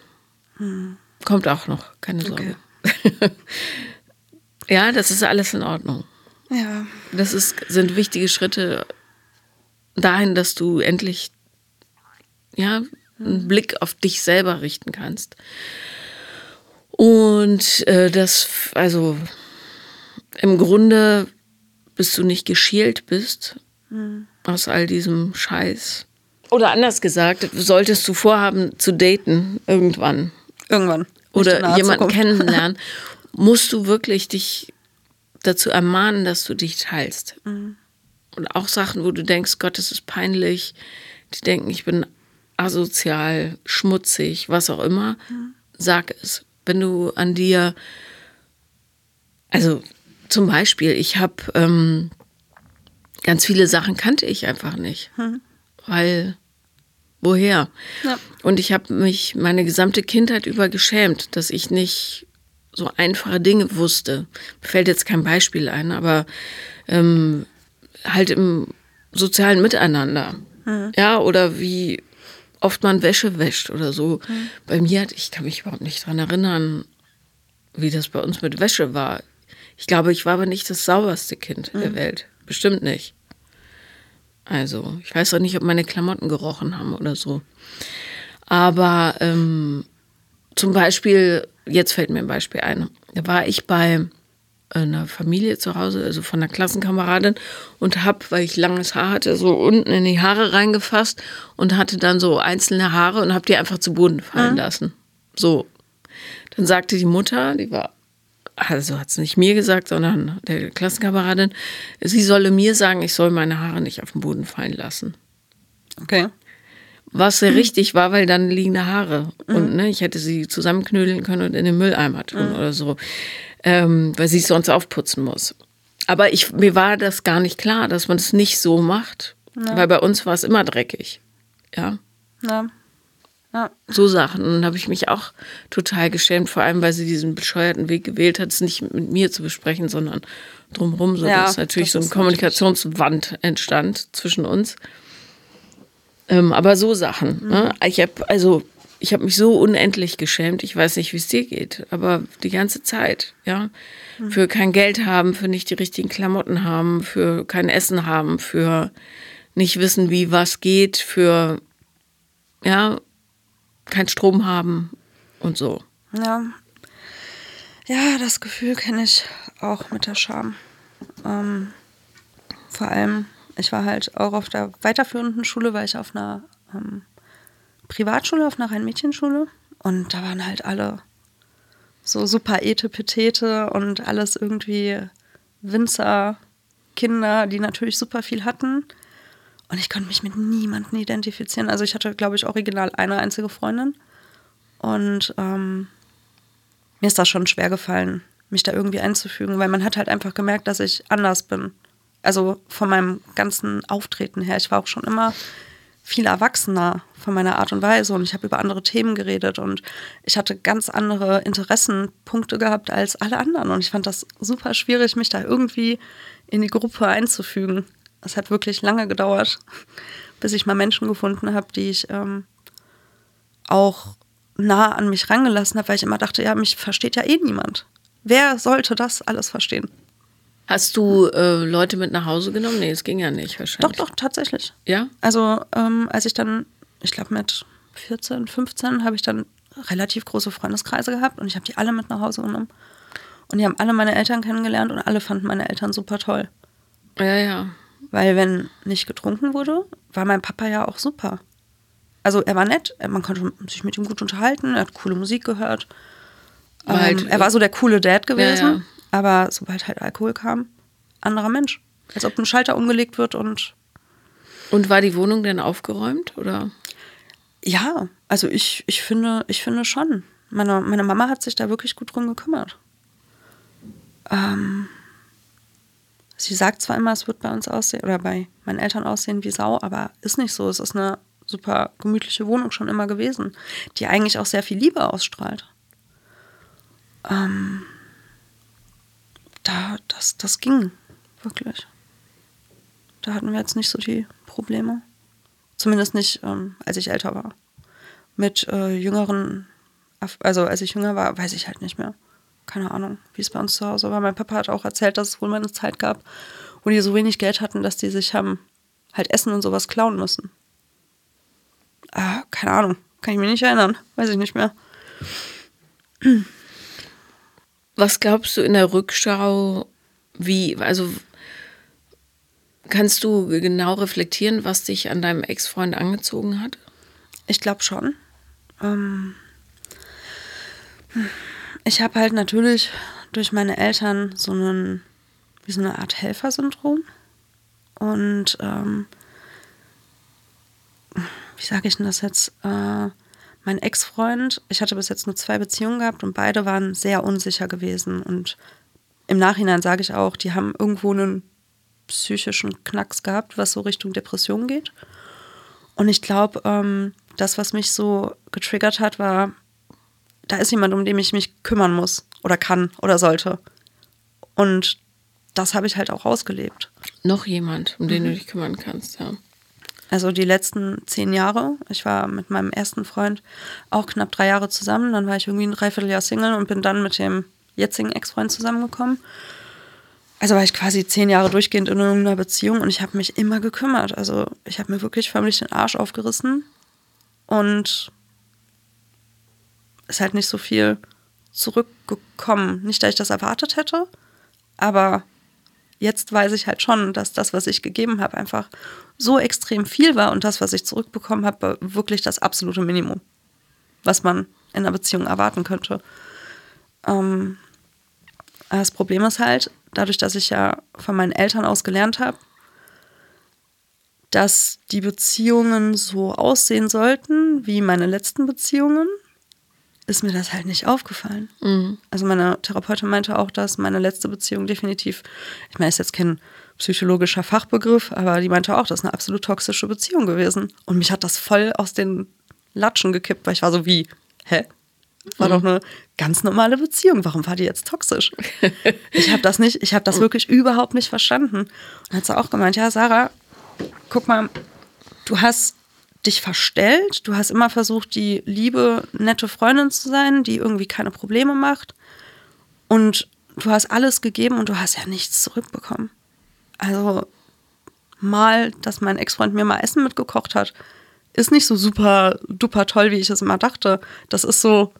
Kommt auch noch, keine Sorge. (laughs) ja, das ist alles in Ordnung. ja. Das ist, sind wichtige Schritte dahin, dass du endlich ja, einen Blick auf dich selber richten kannst. Und äh, das, also im Grunde, bis du nicht geschält bist aus all diesem Scheiß. Oder anders gesagt, solltest du vorhaben zu daten irgendwann Irgendwann. Oder jemanden Zukunft. kennenlernen, (laughs) musst du wirklich dich dazu ermahnen, dass du dich teilst. Mhm. Und auch Sachen, wo du denkst, Gott, das ist peinlich. Die denken, ich bin asozial, schmutzig, was auch immer. Mhm. Sag es. Wenn du an dir, also zum Beispiel, ich habe ähm, ganz viele Sachen kannte ich einfach nicht, weil woher? Ja. Und ich habe mich meine gesamte Kindheit über geschämt, dass ich nicht so einfache Dinge wusste. Mir fällt jetzt kein Beispiel ein, aber ähm, halt im sozialen Miteinander. Ja, oder wie oft man Wäsche wäscht oder so. Bei mir hat, ich kann mich überhaupt nicht dran erinnern, wie das bei uns mit Wäsche war. Ich glaube, ich war aber nicht das sauberste Kind der Welt. Bestimmt nicht. Also, ich weiß auch nicht, ob meine Klamotten gerochen haben oder so. Aber ähm, zum Beispiel, jetzt fällt mir ein Beispiel ein. Da war ich bei einer Familie zu Hause, also von einer Klassenkameradin und habe, weil ich langes Haar hatte, so unten in die Haare reingefasst und hatte dann so einzelne Haare und habe die einfach zu Boden fallen lassen. So. Dann sagte die Mutter, die war, also hat es nicht mir gesagt, sondern der Klassenkameradin, sie solle mir sagen, ich soll meine Haare nicht auf den Boden fallen lassen. Okay. Was sehr richtig war, weil dann liegende Haare. Und ne, ich hätte sie zusammenknödeln können und in den Mülleimer tun oder so. Ähm, weil sie es sonst aufputzen muss. Aber ich, mir war das gar nicht klar, dass man es nicht so macht. Weil bei uns war es immer dreckig. Ja, Ja. Ja. so Sachen. Und dann habe ich mich auch total geschämt, vor allem, weil sie diesen bescheuerten Weg gewählt hat, es nicht mit mir zu besprechen, sondern drumherum, so Ja, dass natürlich so eine Kommunikationswand entstand zwischen uns. Ähm, aber so Sachen. Ne? Ich habe also, ich habe mich so unendlich geschämt. Ich weiß nicht, wie es dir geht, aber die ganze Zeit, ja, für kein Geld haben, für nicht die richtigen Klamotten haben, für kein Essen haben, für nicht wissen, wie was geht, für ja kein Strom haben und so. Ja. Ja, das Gefühl kenne ich auch mit der Scham. Ähm, vor allem, ich war halt auch auf der weiterführenden Schule, war ich auf einer ähm, Privatschule, auf einer Rhein-Mädchenschule. Und da waren halt alle so super Etepetete und alles irgendwie Winzer, Kinder, die natürlich super viel hatten. Und ich konnte mich mit niemandem identifizieren. Also ich hatte, glaube ich, original eine einzige Freundin. Und ähm, mir ist das schon schwer gefallen, mich da irgendwie einzufügen, weil man hat halt einfach gemerkt, dass ich anders bin. Also von meinem ganzen Auftreten her. Ich war auch schon immer viel erwachsener von meiner Art und Weise und ich habe über andere Themen geredet und ich hatte ganz andere Interessenpunkte gehabt als alle anderen und ich fand das super schwierig, mich da irgendwie in die Gruppe einzufügen. Es hat wirklich lange gedauert, bis ich mal Menschen gefunden habe, die ich ähm, auch nah an mich rangelassen habe, weil ich immer dachte, ja, mich versteht ja eh niemand. Wer sollte das alles verstehen? Hast du äh, Leute mit nach Hause genommen? Nee, es ging ja nicht Doch, wahrscheinlich. doch, tatsächlich. Ja? Also, ähm, als ich dann, ich glaube mit 14, 15, habe ich dann relativ große Freundeskreise gehabt und ich habe die alle mit nach Hause genommen. Und die haben alle meine Eltern kennengelernt und alle fanden meine Eltern super toll. Ja, ja. Weil wenn nicht getrunken wurde, war mein Papa ja auch super. Also er war nett, man konnte sich mit ihm gut unterhalten, er hat coole Musik gehört. War ähm, halt- er war so der coole Dad gewesen, Ja, ja. aber sobald halt Alkohol kam, anderer Mensch. Als ob ein Schalter umgelegt wird und Und war die Wohnung denn aufgeräumt? Oder? ja, also ich, ich, finde, ich finde schon. Meine, meine Mama hat sich da wirklich gut drum gekümmert. Ähm, sie sagt zwar immer, es wird bei uns aussehen, oder bei meinen Eltern aussehen wie Sau, aber ist nicht so. Es ist eine super gemütliche Wohnung schon immer gewesen, die eigentlich auch sehr viel Liebe ausstrahlt. Ähm, da, das, das ging wirklich. Da hatten wir jetzt nicht so die Probleme. Zumindest nicht, ähm, als ich älter war. Mit äh, jüngeren, also als ich jünger war, weiß ich halt nicht mehr. Keine Ahnung, wie es bei uns zu Hause war. Mein Papa hat auch erzählt, dass es wohl mal eine Zeit gab, wo die so wenig Geld hatten, dass die sich haben halt Essen und sowas klauen müssen. Ah, keine Ahnung, kann ich mich nicht erinnern, weiß ich nicht mehr. Was glaubst du in der Rückschau, wie, also kannst du genau reflektieren, was dich an deinem Ex-Freund angezogen hat? Ich glaube schon. Ähm ich habe halt natürlich durch meine Eltern so einen, wie so eine Art Helfersyndrom. Und ähm, wie sage ich denn das jetzt? Äh, mein Ex-Freund, ich hatte bis jetzt nur zwei Beziehungen gehabt und beide waren sehr unsicher gewesen. Und im Nachhinein sage ich auch, die haben irgendwo einen psychischen Knacks gehabt, was so Richtung Depression geht. Und ich glaube, ähm, das, was mich so getriggert hat, war, da ist jemand, um den ich mich kümmern muss oder kann oder sollte. Und das habe ich halt auch ausgelebt. Noch jemand, um den mhm. du dich kümmern kannst, ja. Also die letzten zehn Jahre. Ich war mit meinem ersten Freund auch knapp drei Jahre zusammen. Dann war ich irgendwie ein Dreivierteljahr Single und bin dann mit dem jetzigen Ex-Freund zusammengekommen. Also war ich quasi zehn Jahre durchgehend in einer Beziehung und ich habe mich immer gekümmert. Also ich habe mir wirklich förmlich den Arsch aufgerissen und ist halt nicht so viel zurückgekommen. Nicht, dass ich das erwartet hätte, aber jetzt weiß ich halt schon, dass das, was ich gegeben habe, einfach so extrem viel war und das, was ich zurückbekommen habe, wirklich das absolute Minimum, was man in einer Beziehung erwarten könnte. Ähm, das Problem ist halt, dadurch, dass ich ja von meinen Eltern aus gelernt habe, dass die Beziehungen so aussehen sollten wie meine letzten Beziehungen, ist mir das halt nicht aufgefallen. Mhm. Also meine Therapeutin meinte auch, dass meine letzte Beziehung definitiv, ich meine, ist jetzt kein psychologischer Fachbegriff, aber die meinte auch, das ist eine absolut toxische Beziehung gewesen. Und mich hat das voll aus den Latschen gekippt, weil ich war so wie, hä? War mhm. doch eine ganz normale Beziehung. Warum war die jetzt toxisch? ich habe das nicht, ich habe das (laughs) wirklich überhaupt nicht verstanden. Und hat sie auch gemeint, ja, Sarah, guck mal, du hast dich verstellt. Du hast immer versucht, die liebe, nette Freundin zu sein, die irgendwie keine Probleme macht. Und du hast alles gegeben und du hast ja nichts zurückbekommen. Also mal, dass mein Ex-Freund mir mal Essen mitgekocht hat, ist nicht so super duper toll, wie ich es immer dachte. Das ist so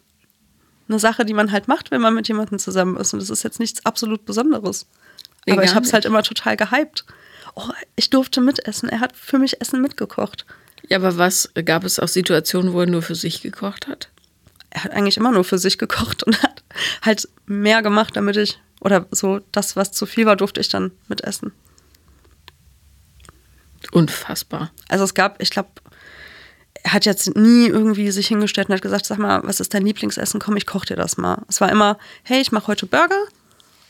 eine Sache, die man halt macht, wenn man mit jemandem zusammen ist. Und das ist jetzt nichts absolut Besonderes. Nee, Aber ich habe es halt immer total gehypt. Oh, ich durfte mitessen. Er hat für mich Essen mitgekocht. Ja, aber was gab es auch Situationen, wo er nur für sich gekocht hat? Er hat eigentlich immer nur für sich gekocht und hat halt mehr gemacht, damit ich, oder so, das, was zu viel war, durfte ich dann mitessen. Unfassbar. Also es gab, ich glaube, er hat jetzt nie irgendwie sich hingestellt und hat gesagt, sag mal, was ist dein Lieblingsessen? Komm, ich koche dir das mal. Es war immer, hey, ich mache heute Burger.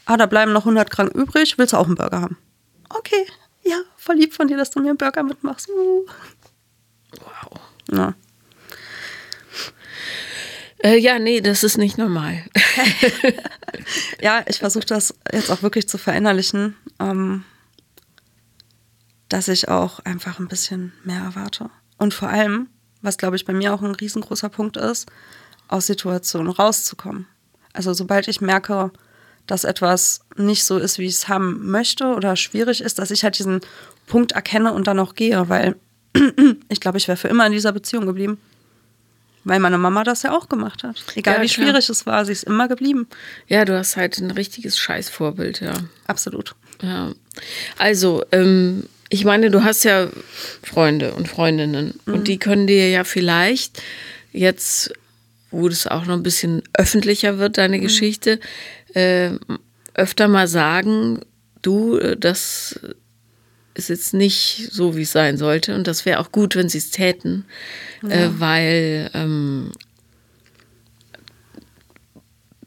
Ah, da bleiben noch 100 Gramm übrig. Willst du auch einen Burger haben? Okay, ja, voll lieb von dir, dass du mir einen Burger mitmachst. Uh. Wow. Ja. Äh, ja, nee, das ist nicht normal. (laughs) ja, ich versuche das jetzt auch wirklich zu verinnerlichen, ähm, dass ich auch einfach ein bisschen mehr erwarte. Und vor allem, was glaube ich bei mir auch ein riesengroßer Punkt ist, aus Situationen rauszukommen. Also sobald ich merke, dass etwas nicht so ist, wie ich es haben möchte oder schwierig ist, dass ich halt diesen Punkt erkenne und dann auch gehe, weil (clears throat) ich glaube, ich wäre für immer in dieser Beziehung geblieben. Weil meine Mama das ja auch gemacht hat. Egal ja, wie klar. schwierig es war, sie ist immer geblieben. Ja, du hast halt ein richtiges Scheißvorbild, ja. Absolut. Ja. Also, ähm, ich meine, du hast ja Freunde und Freundinnen mhm. und die können dir ja vielleicht jetzt, wo das auch noch ein bisschen öffentlicher wird, deine mhm. Geschichte, äh, öfter mal sagen, du, äh, das ist jetzt nicht so, wie es sein sollte. Und das wäre auch gut, wenn sie es täten, ja. äh, weil ähm,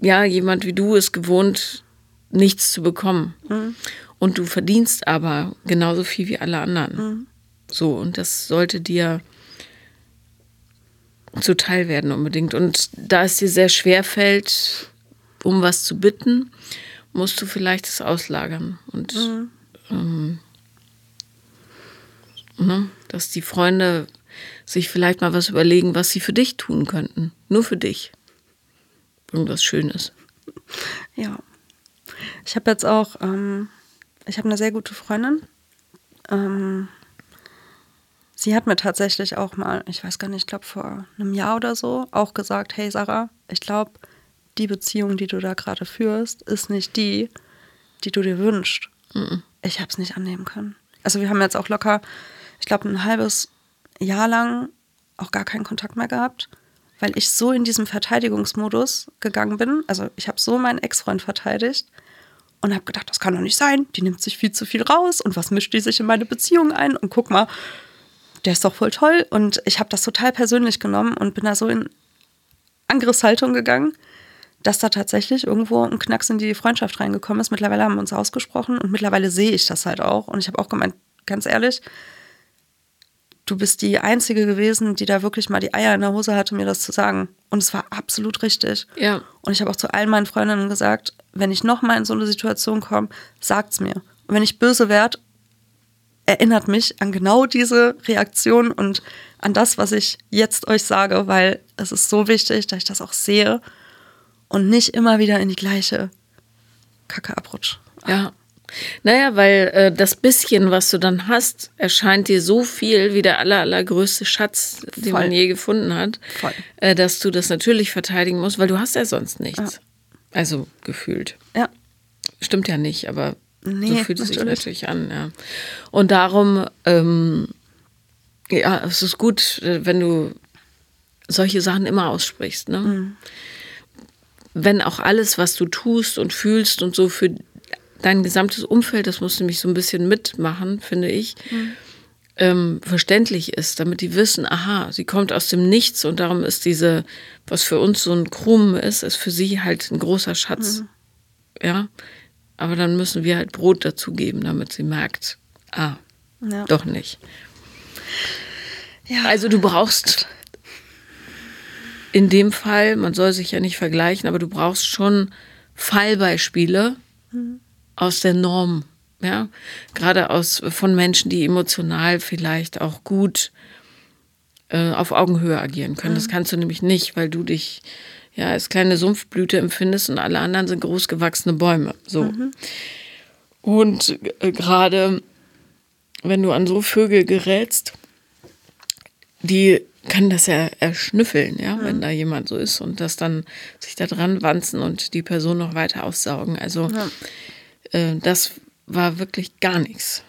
ja, jemand wie du ist gewohnt, nichts zu bekommen. Mhm. Und du verdienst aber genauso viel wie alle anderen. Mhm. So, und das sollte dir zuteil werden unbedingt. Und da es dir sehr schwer fällt, um was zu bitten, musst du vielleicht es auslagern. Und ähm, ne, dass die Freunde sich vielleicht mal was überlegen, was sie für dich tun könnten. Nur für dich. Irgendwas Schönes. Ja. Ich habe jetzt auch, ähm, ich habe eine sehr gute Freundin. Ähm, sie hat mir tatsächlich auch mal, ich weiß gar nicht, ich glaube vor einem Jahr oder so, auch gesagt, hey Sarah, ich glaube, die Beziehung, die du da gerade führst, ist nicht die, die du dir wünschst. Mhm. Ich habe es nicht annehmen können. Also wir haben jetzt auch locker, ich glaube, ein halbes Jahr lang auch gar keinen Kontakt mehr gehabt, weil ich so in diesem Verteidigungsmodus gegangen bin. Also ich habe so meinen Ex-Freund verteidigt und habe gedacht, das kann doch nicht sein. Die nimmt sich viel zu viel raus und was mischt die sich in meine Beziehung ein? Und guck mal, der ist doch voll toll. Und ich habe das total persönlich genommen und bin da so in Angriffshaltung gegangen, dass da tatsächlich irgendwo ein Knacks in die Freundschaft reingekommen ist. Mittlerweile haben wir uns ausgesprochen und mittlerweile sehe ich das halt auch. Und ich habe auch gemeint, ganz ehrlich, du bist die Einzige gewesen, die da wirklich mal die Eier in der Hose hatte, mir das zu sagen. Und es war absolut richtig. Ja. Und ich habe auch zu allen meinen Freundinnen gesagt, wenn ich nochmal in so eine Situation komme, sagt's mir. Und wenn ich böse werde, erinnert mich an genau diese Reaktion und an das, was ich jetzt euch sage, weil es ist so wichtig, dass ich das auch sehe und nicht immer wieder in die gleiche Kacke abrutsche. Ja. Naja, weil äh, das bisschen, was du dann hast, erscheint dir so viel wie der aller, allergrößte Schatz, den Voll. man je gefunden hat, äh, dass du das natürlich verteidigen musst, weil du hast ja sonst nichts. Also gefühlt. Ja. Stimmt ja nicht, aber so Nee, fühlt es sich natürlich. natürlich an. Ja. Und darum, ähm, ja, es ist gut, äh, wenn du solche Sachen immer aussprichst. Ne? Mhm. Wenn auch alles, was du tust und fühlst und so für dein gesamtes Umfeld, das musst du nämlich so ein bisschen mitmachen, finde ich, Mhm. ähm, verständlich ist, damit die wissen, aha, sie kommt aus dem Nichts und darum ist diese, was für uns so ein Krumm ist, ist für sie halt ein großer Schatz. Ja, aber dann müssen wir halt Brot dazugeben, damit sie merkt, ah, Ja. doch nicht. Ja. Also du brauchst in dem Fall, man soll sich ja nicht vergleichen, aber du brauchst schon Fallbeispiele aus der Norm, ja, gerade aus von Menschen, die emotional vielleicht auch gut äh, auf Augenhöhe agieren können. Das kannst du nämlich nicht, weil du dich ja als kleine Sumpfblüte empfindest und alle anderen sind großgewachsene Bäume. So. Und äh, gerade wenn du an so Vögel gerätst, die können das ja erschnüffeln, ja, wenn da jemand so ist und das dann sich da dran wanzen und die Person noch weiter aussaugen. Also äh, das war wirklich gar nichts.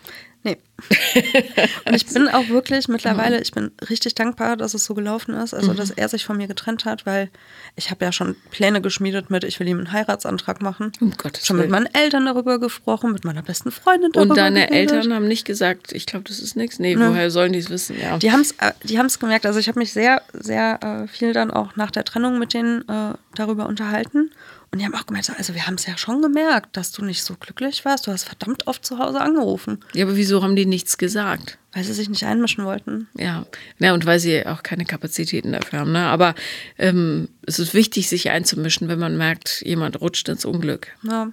Nee. (laughs) Und ich bin auch wirklich mittlerweile, ich bin richtig dankbar, dass es so gelaufen ist, also dass er sich von mir getrennt hat, weil ich habe ja schon Pläne geschmiedet mit, ich will ihm einen Heiratsantrag machen. Um Gottes schon mit meinen Eltern darüber gesprochen, mit meiner besten Freundin darüber Und deine geredet. Eltern haben nicht gesagt, ich glaube, das ist nichts. Nee, woher sollen die es wissen? Ja. Die haben es die haben's gemerkt. Also ich habe mich sehr, sehr äh, viel dann auch nach der Trennung mit denen äh, darüber unterhalten. Und die haben auch gemeint, so, also wir haben es ja schon gemerkt, dass du nicht so glücklich warst. Du hast verdammt oft zu Hause angerufen, ja, aber wieso haben die nichts gesagt? weil sie sich nicht einmischen wollten. Ja, ja und weil sie auch keine Kapazitäten dafür haben. Ne? Aber ähm, es ist wichtig, sich einzumischen, wenn man merkt, jemand rutscht ins Unglück. Ja.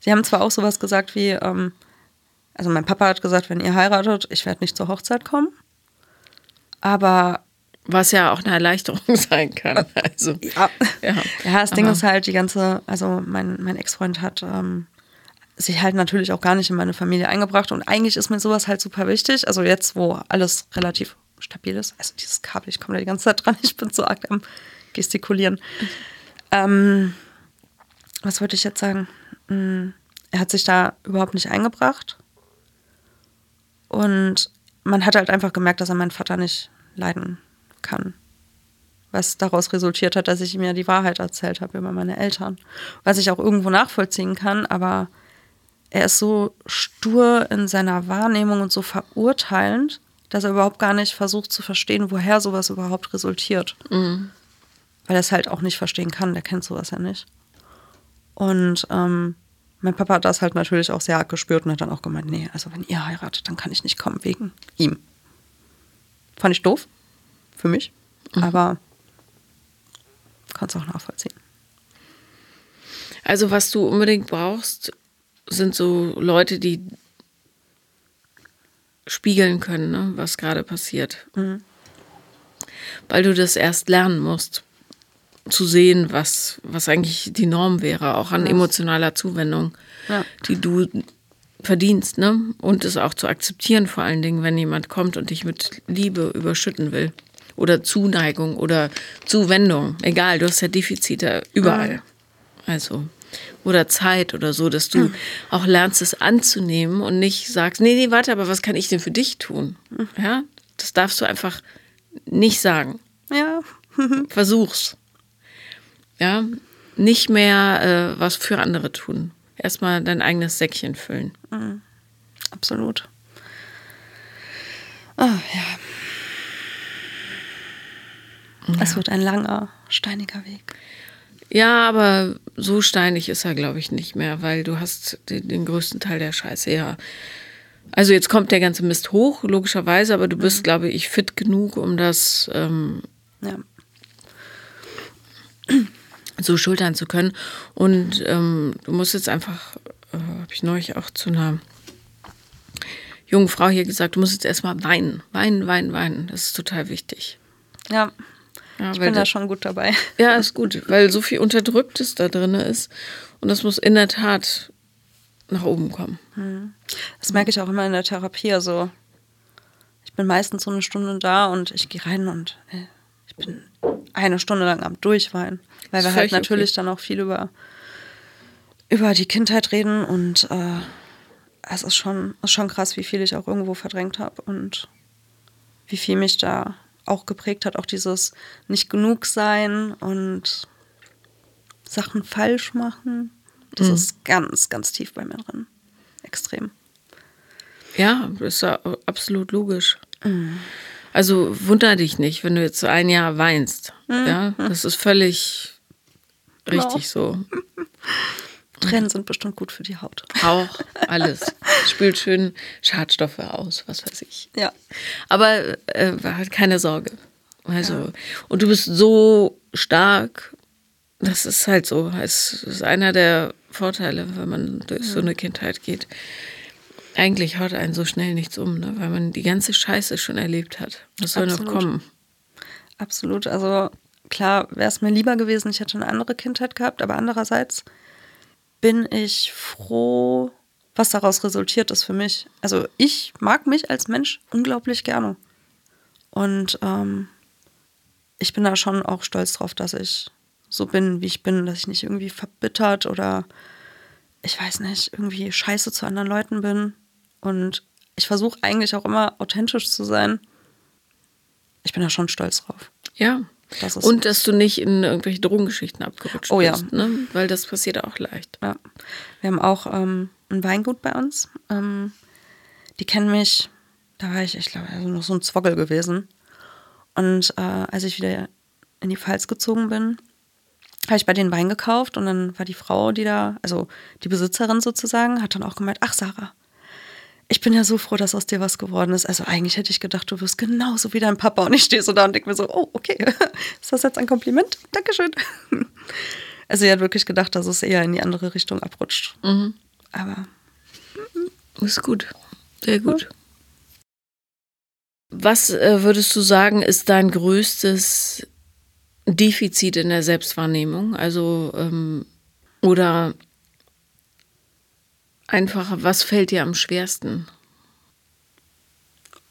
Sie haben zwar auch sowas gesagt wie, ähm, also mein Papa hat gesagt, wenn ihr heiratet, ich werde nicht zur Hochzeit kommen. Aber Was ja auch eine Erleichterung (laughs) sein kann. Also, ja, ja. ja das Ding ist halt, die ganze, also mein, mein Ex-Freund hat ähm, sich halt natürlich auch gar nicht in meine Familie eingebracht und eigentlich ist mir sowas halt super wichtig. Also jetzt, wo alles relativ stabil ist, also dieses Kabel, ich komme da die ganze Zeit dran, (laughs) ich bin so arg am gestikulieren. Ähm, was wollte ich jetzt sagen? Hm, Er hat sich da überhaupt nicht eingebracht. Und man hat halt einfach gemerkt, dass er meinen Vater nicht leiden kann. Was daraus resultiert hat, dass ich ihm ja die Wahrheit erzählt habe über meine Eltern. Was ich auch irgendwo nachvollziehen kann, aber er ist so stur in seiner Wahrnehmung und so verurteilend, dass er überhaupt gar nicht versucht zu verstehen, woher sowas überhaupt resultiert. Weil er es halt auch nicht verstehen kann, der kennt sowas ja nicht. Und ähm, mein Papa hat das halt natürlich auch sehr arg gespürt und hat dann auch gemeint, nee, also wenn ihr heiratet, dann kann ich nicht kommen wegen ihm. Fand ich doof, für mich, aber kann es auch nachvollziehen. Also was du unbedingt brauchst, sind so Leute, die spiegeln können, ne, was gerade passiert. Mhm. Weil du das erst lernen musst, zu sehen, was, was eigentlich die Norm wäre, auch an emotionaler Zuwendung, ja. die du verdienst, ne? Und es auch zu akzeptieren, vor allen Dingen, wenn jemand kommt und dich mit Liebe überschütten will. Oder Zuneigung oder Zuwendung. Egal, du hast ja Defizite überall. Also. Oder Zeit oder so, dass du mhm. auch lernst, es anzunehmen und nicht sagst, nee, nee, warte, aber was kann ich denn für dich tun? Mhm. Ja, das darfst du einfach nicht sagen. Ja. (laughs) Versuch's. Ja, nicht mehr äh, was für andere tun erstmal dein eigenes Säckchen füllen. Mhm. Absolut. Oh, ja. Es wird ein langer, steiniger Weg. Ja, aber so steinig ist er, glaube ich, nicht mehr, weil du hast den, den, größten Teil der Scheiße ja. Also jetzt kommt der ganze Mist hoch, logischerweise, aber du bist, mhm. glaube ich, fit genug, um das ähm, ja so schultern zu können. Und ähm, du musst jetzt einfach, äh, habe ich neulich auch zu einer jungen Frau hier gesagt, du musst jetzt erstmal weinen, weinen, weinen, weinen. Das ist total wichtig. Ja. Ja ich bin da schon gut dabei. (laughs) Ja, ist gut, weil so viel Unterdrücktes da drin ist. Und das muss in der Tat nach oben kommen. Hm. Das merke ich auch immer in der Therapie. Also ich bin meistens so eine Stunde da und ich gehe rein und äh, ich bin eine Stunde lang am Durchweinen. Weil wir halt natürlich okay. dann auch viel über, über die Kindheit reden und äh, es ist schon, ist schon krass, wie viel ich auch irgendwo verdrängt habe und wie viel mich da auch geprägt hat. Auch dieses nicht genug sein und Sachen falsch machen. Das mhm. ist ganz, ganz tief bei mir drin. Extrem. Ja, das ist ja absolut logisch. Mhm. Also wunder dich nicht, wenn du jetzt ein Jahr weinst. Mhm. Ja, das ist völlig Richtig genau. so. (laughs) Tränen sind bestimmt gut für die Haut. Auch, alles. Spült schön Schadstoffe aus, was weiß ich. Ja. Aber äh, halt keine Sorge. Also, ja. und du bist so stark, das ist halt so. Es ist einer der Vorteile, wenn man durch ja. so eine Kindheit geht. Eigentlich haut einen so schnell nichts um, ne? weil man die ganze Scheiße schon erlebt hat. Was soll Absolut. noch kommen? Absolut. Also klar wäre es mir lieber gewesen, ich hätte eine andere Kindheit gehabt, aber andererseits bin ich froh, was daraus resultiert ist für mich. Also ich mag mich als Mensch unglaublich gerne. Und ähm, ich bin da schon auch stolz drauf, dass ich so bin, wie ich bin, dass ich nicht irgendwie verbittert oder ich weiß nicht, irgendwie scheiße zu anderen Leuten bin. Und ich versuche eigentlich auch immer authentisch zu sein. Ich bin da schon stolz drauf. Ja, das und dass du nicht in irgendwelche Drogengeschichten abgerutscht oh, bist, ja. ne? weil das passiert auch leicht. Ja. Wir haben auch ähm, ein Weingut bei uns. Ähm, die kennen mich, da war ich, ich glaube, also noch so ein Zwoggel gewesen. Und äh, als ich wieder in die Pfalz gezogen bin, habe ich bei denen Wein gekauft und dann war die Frau, die da, also die Besitzerin sozusagen, hat dann auch gemeint, ach Sarah, ich bin ja so froh, dass aus dir was geworden ist. Also eigentlich hätte ich gedacht, du wirst genauso wie dein Papa. Und ich stehe so da und denke mir so, oh, okay, (laughs) ist das jetzt ein Kompliment? Dankeschön. (laughs) Also sie hat wirklich gedacht, dass es eher in die andere Richtung abrutscht. Mhm. Aber ist gut. Sehr gut. Was äh, würdest du sagen, ist dein größtes Defizit in der Selbstwahrnehmung? Also, ähm, oder Einfach, was fällt dir am schwersten?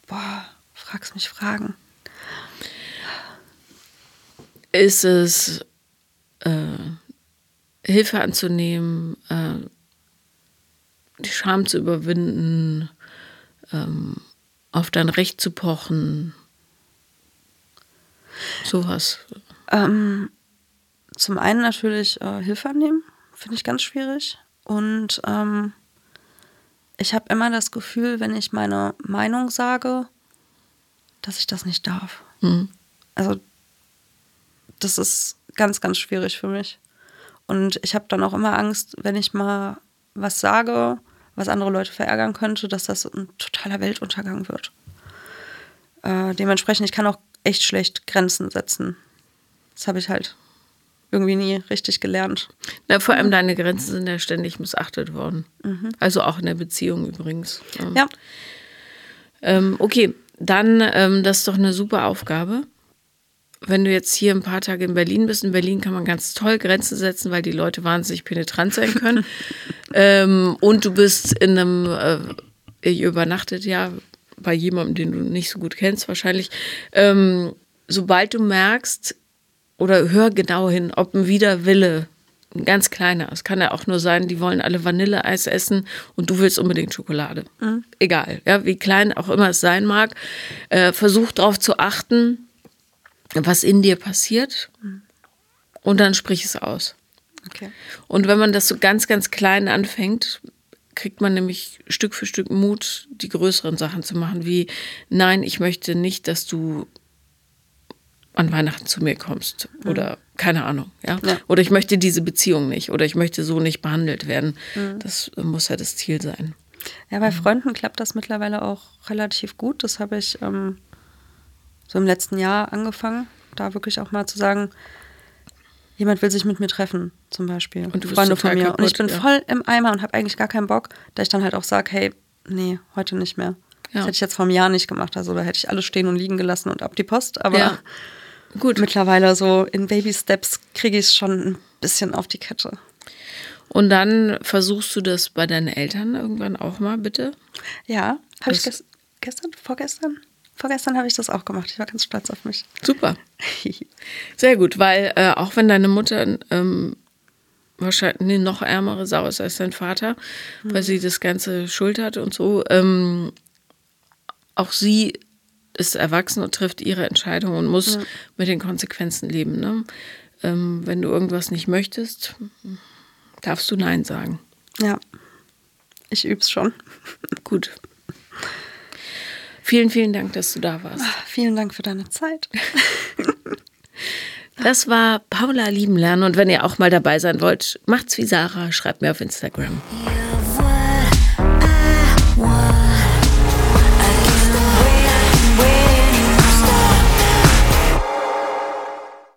Boah, fragst mich Fragen. Ist es äh, Hilfe anzunehmen, äh, die Scham zu überwinden, ähm, auf dein Recht zu pochen? Sowas. Ähm, zum einen natürlich äh, Hilfe annehmen, finde ich ganz schwierig. Und ähm, ich habe immer das Gefühl, wenn ich meine Meinung sage, dass ich das nicht darf. Mhm. Also das ist ganz, ganz schwierig für mich. Und ich habe dann auch immer Angst, wenn ich mal was sage, was andere Leute verärgern könnte, dass das ein totaler Weltuntergang wird. Äh, dementsprechend, ich kann auch echt schlecht Grenzen setzen. Das habe ich halt irgendwie nie richtig gelernt. Na, vor allem deine Grenzen sind ja ständig missachtet worden. Also auch in der Beziehung übrigens. Ja, Ähm, okay, dann, ähm, das ist doch eine super Aufgabe. Wenn du jetzt hier ein paar Tage in Berlin bist, in Berlin kann man ganz toll Grenzen setzen, weil die Leute wahnsinnig penetrant sein können. (laughs) ähm, und du bist in einem, äh, ihr übernachtet ja bei jemandem, den du nicht so gut kennst, wahrscheinlich. Ähm, sobald du merkst, oder hör genau hin, ob ein Widerwille, ein ganz kleiner, es kann ja auch nur sein, die wollen alle Vanilleeis essen und du willst unbedingt Schokolade. Egal, ja, wie klein auch immer es sein mag, äh, versuch darauf zu achten, was in dir passiert und dann sprich es aus. okay. Und wenn man das so ganz, ganz klein anfängt, kriegt man nämlich Stück für Stück Mut, die größeren Sachen zu machen, wie nein, ich möchte nicht, dass du an Weihnachten zu mir kommst oder keine Ahnung, ja? Ja. Oder ich möchte diese Beziehung nicht oder ich möchte so nicht behandelt werden. Das muss ja das Ziel sein. Ja, bei Freunden klappt das mittlerweile auch relativ gut. Das habe ich ähm, so im letzten Jahr angefangen, da wirklich auch mal zu sagen, jemand will sich mit mir treffen, zum Beispiel. Und du bist Freunde von mir. kaputt, und ich bin ja. voll im Eimer und habe eigentlich gar keinen Bock, da ich dann halt auch sage, hey, nee, heute nicht mehr. Ja. Das hätte ich jetzt vor einem Jahr nicht gemacht. Also da hätte ich alles stehen und liegen gelassen und ab die Post. Aber Ja. Gut. mittlerweile so in Baby Steps kriege ich es schon ein bisschen auf die Kette. Und dann versuchst du das bei deinen Eltern irgendwann auch mal, bitte? Ja, habe ich Das- ges gestern, vorgestern? Vorgestern habe ich das auch gemacht. Ich war ganz stolz auf mich. Super. (laughs) Sehr gut, weil äh, auch wenn deine Mutter ähm, wahrscheinlich nee, noch ärmere Sau ist als dein Vater, weil sie das Ganze schuld hat und so, ähm, auch sie ist erwachsen und trifft ihre Entscheidung und muss mit den Konsequenzen leben. Ne? Ähm, wenn du irgendwas nicht möchtest, darfst du Nein sagen. Ja, ich üb's schon. Gut. Vielen, vielen Dank, dass du da warst. Vielen Dank für deine Zeit. (laughs) Das war Paula lieben lernen und wenn ihr auch mal dabei sein wollt, macht's wie Sarah, schreibt mir auf Instagram. Ihr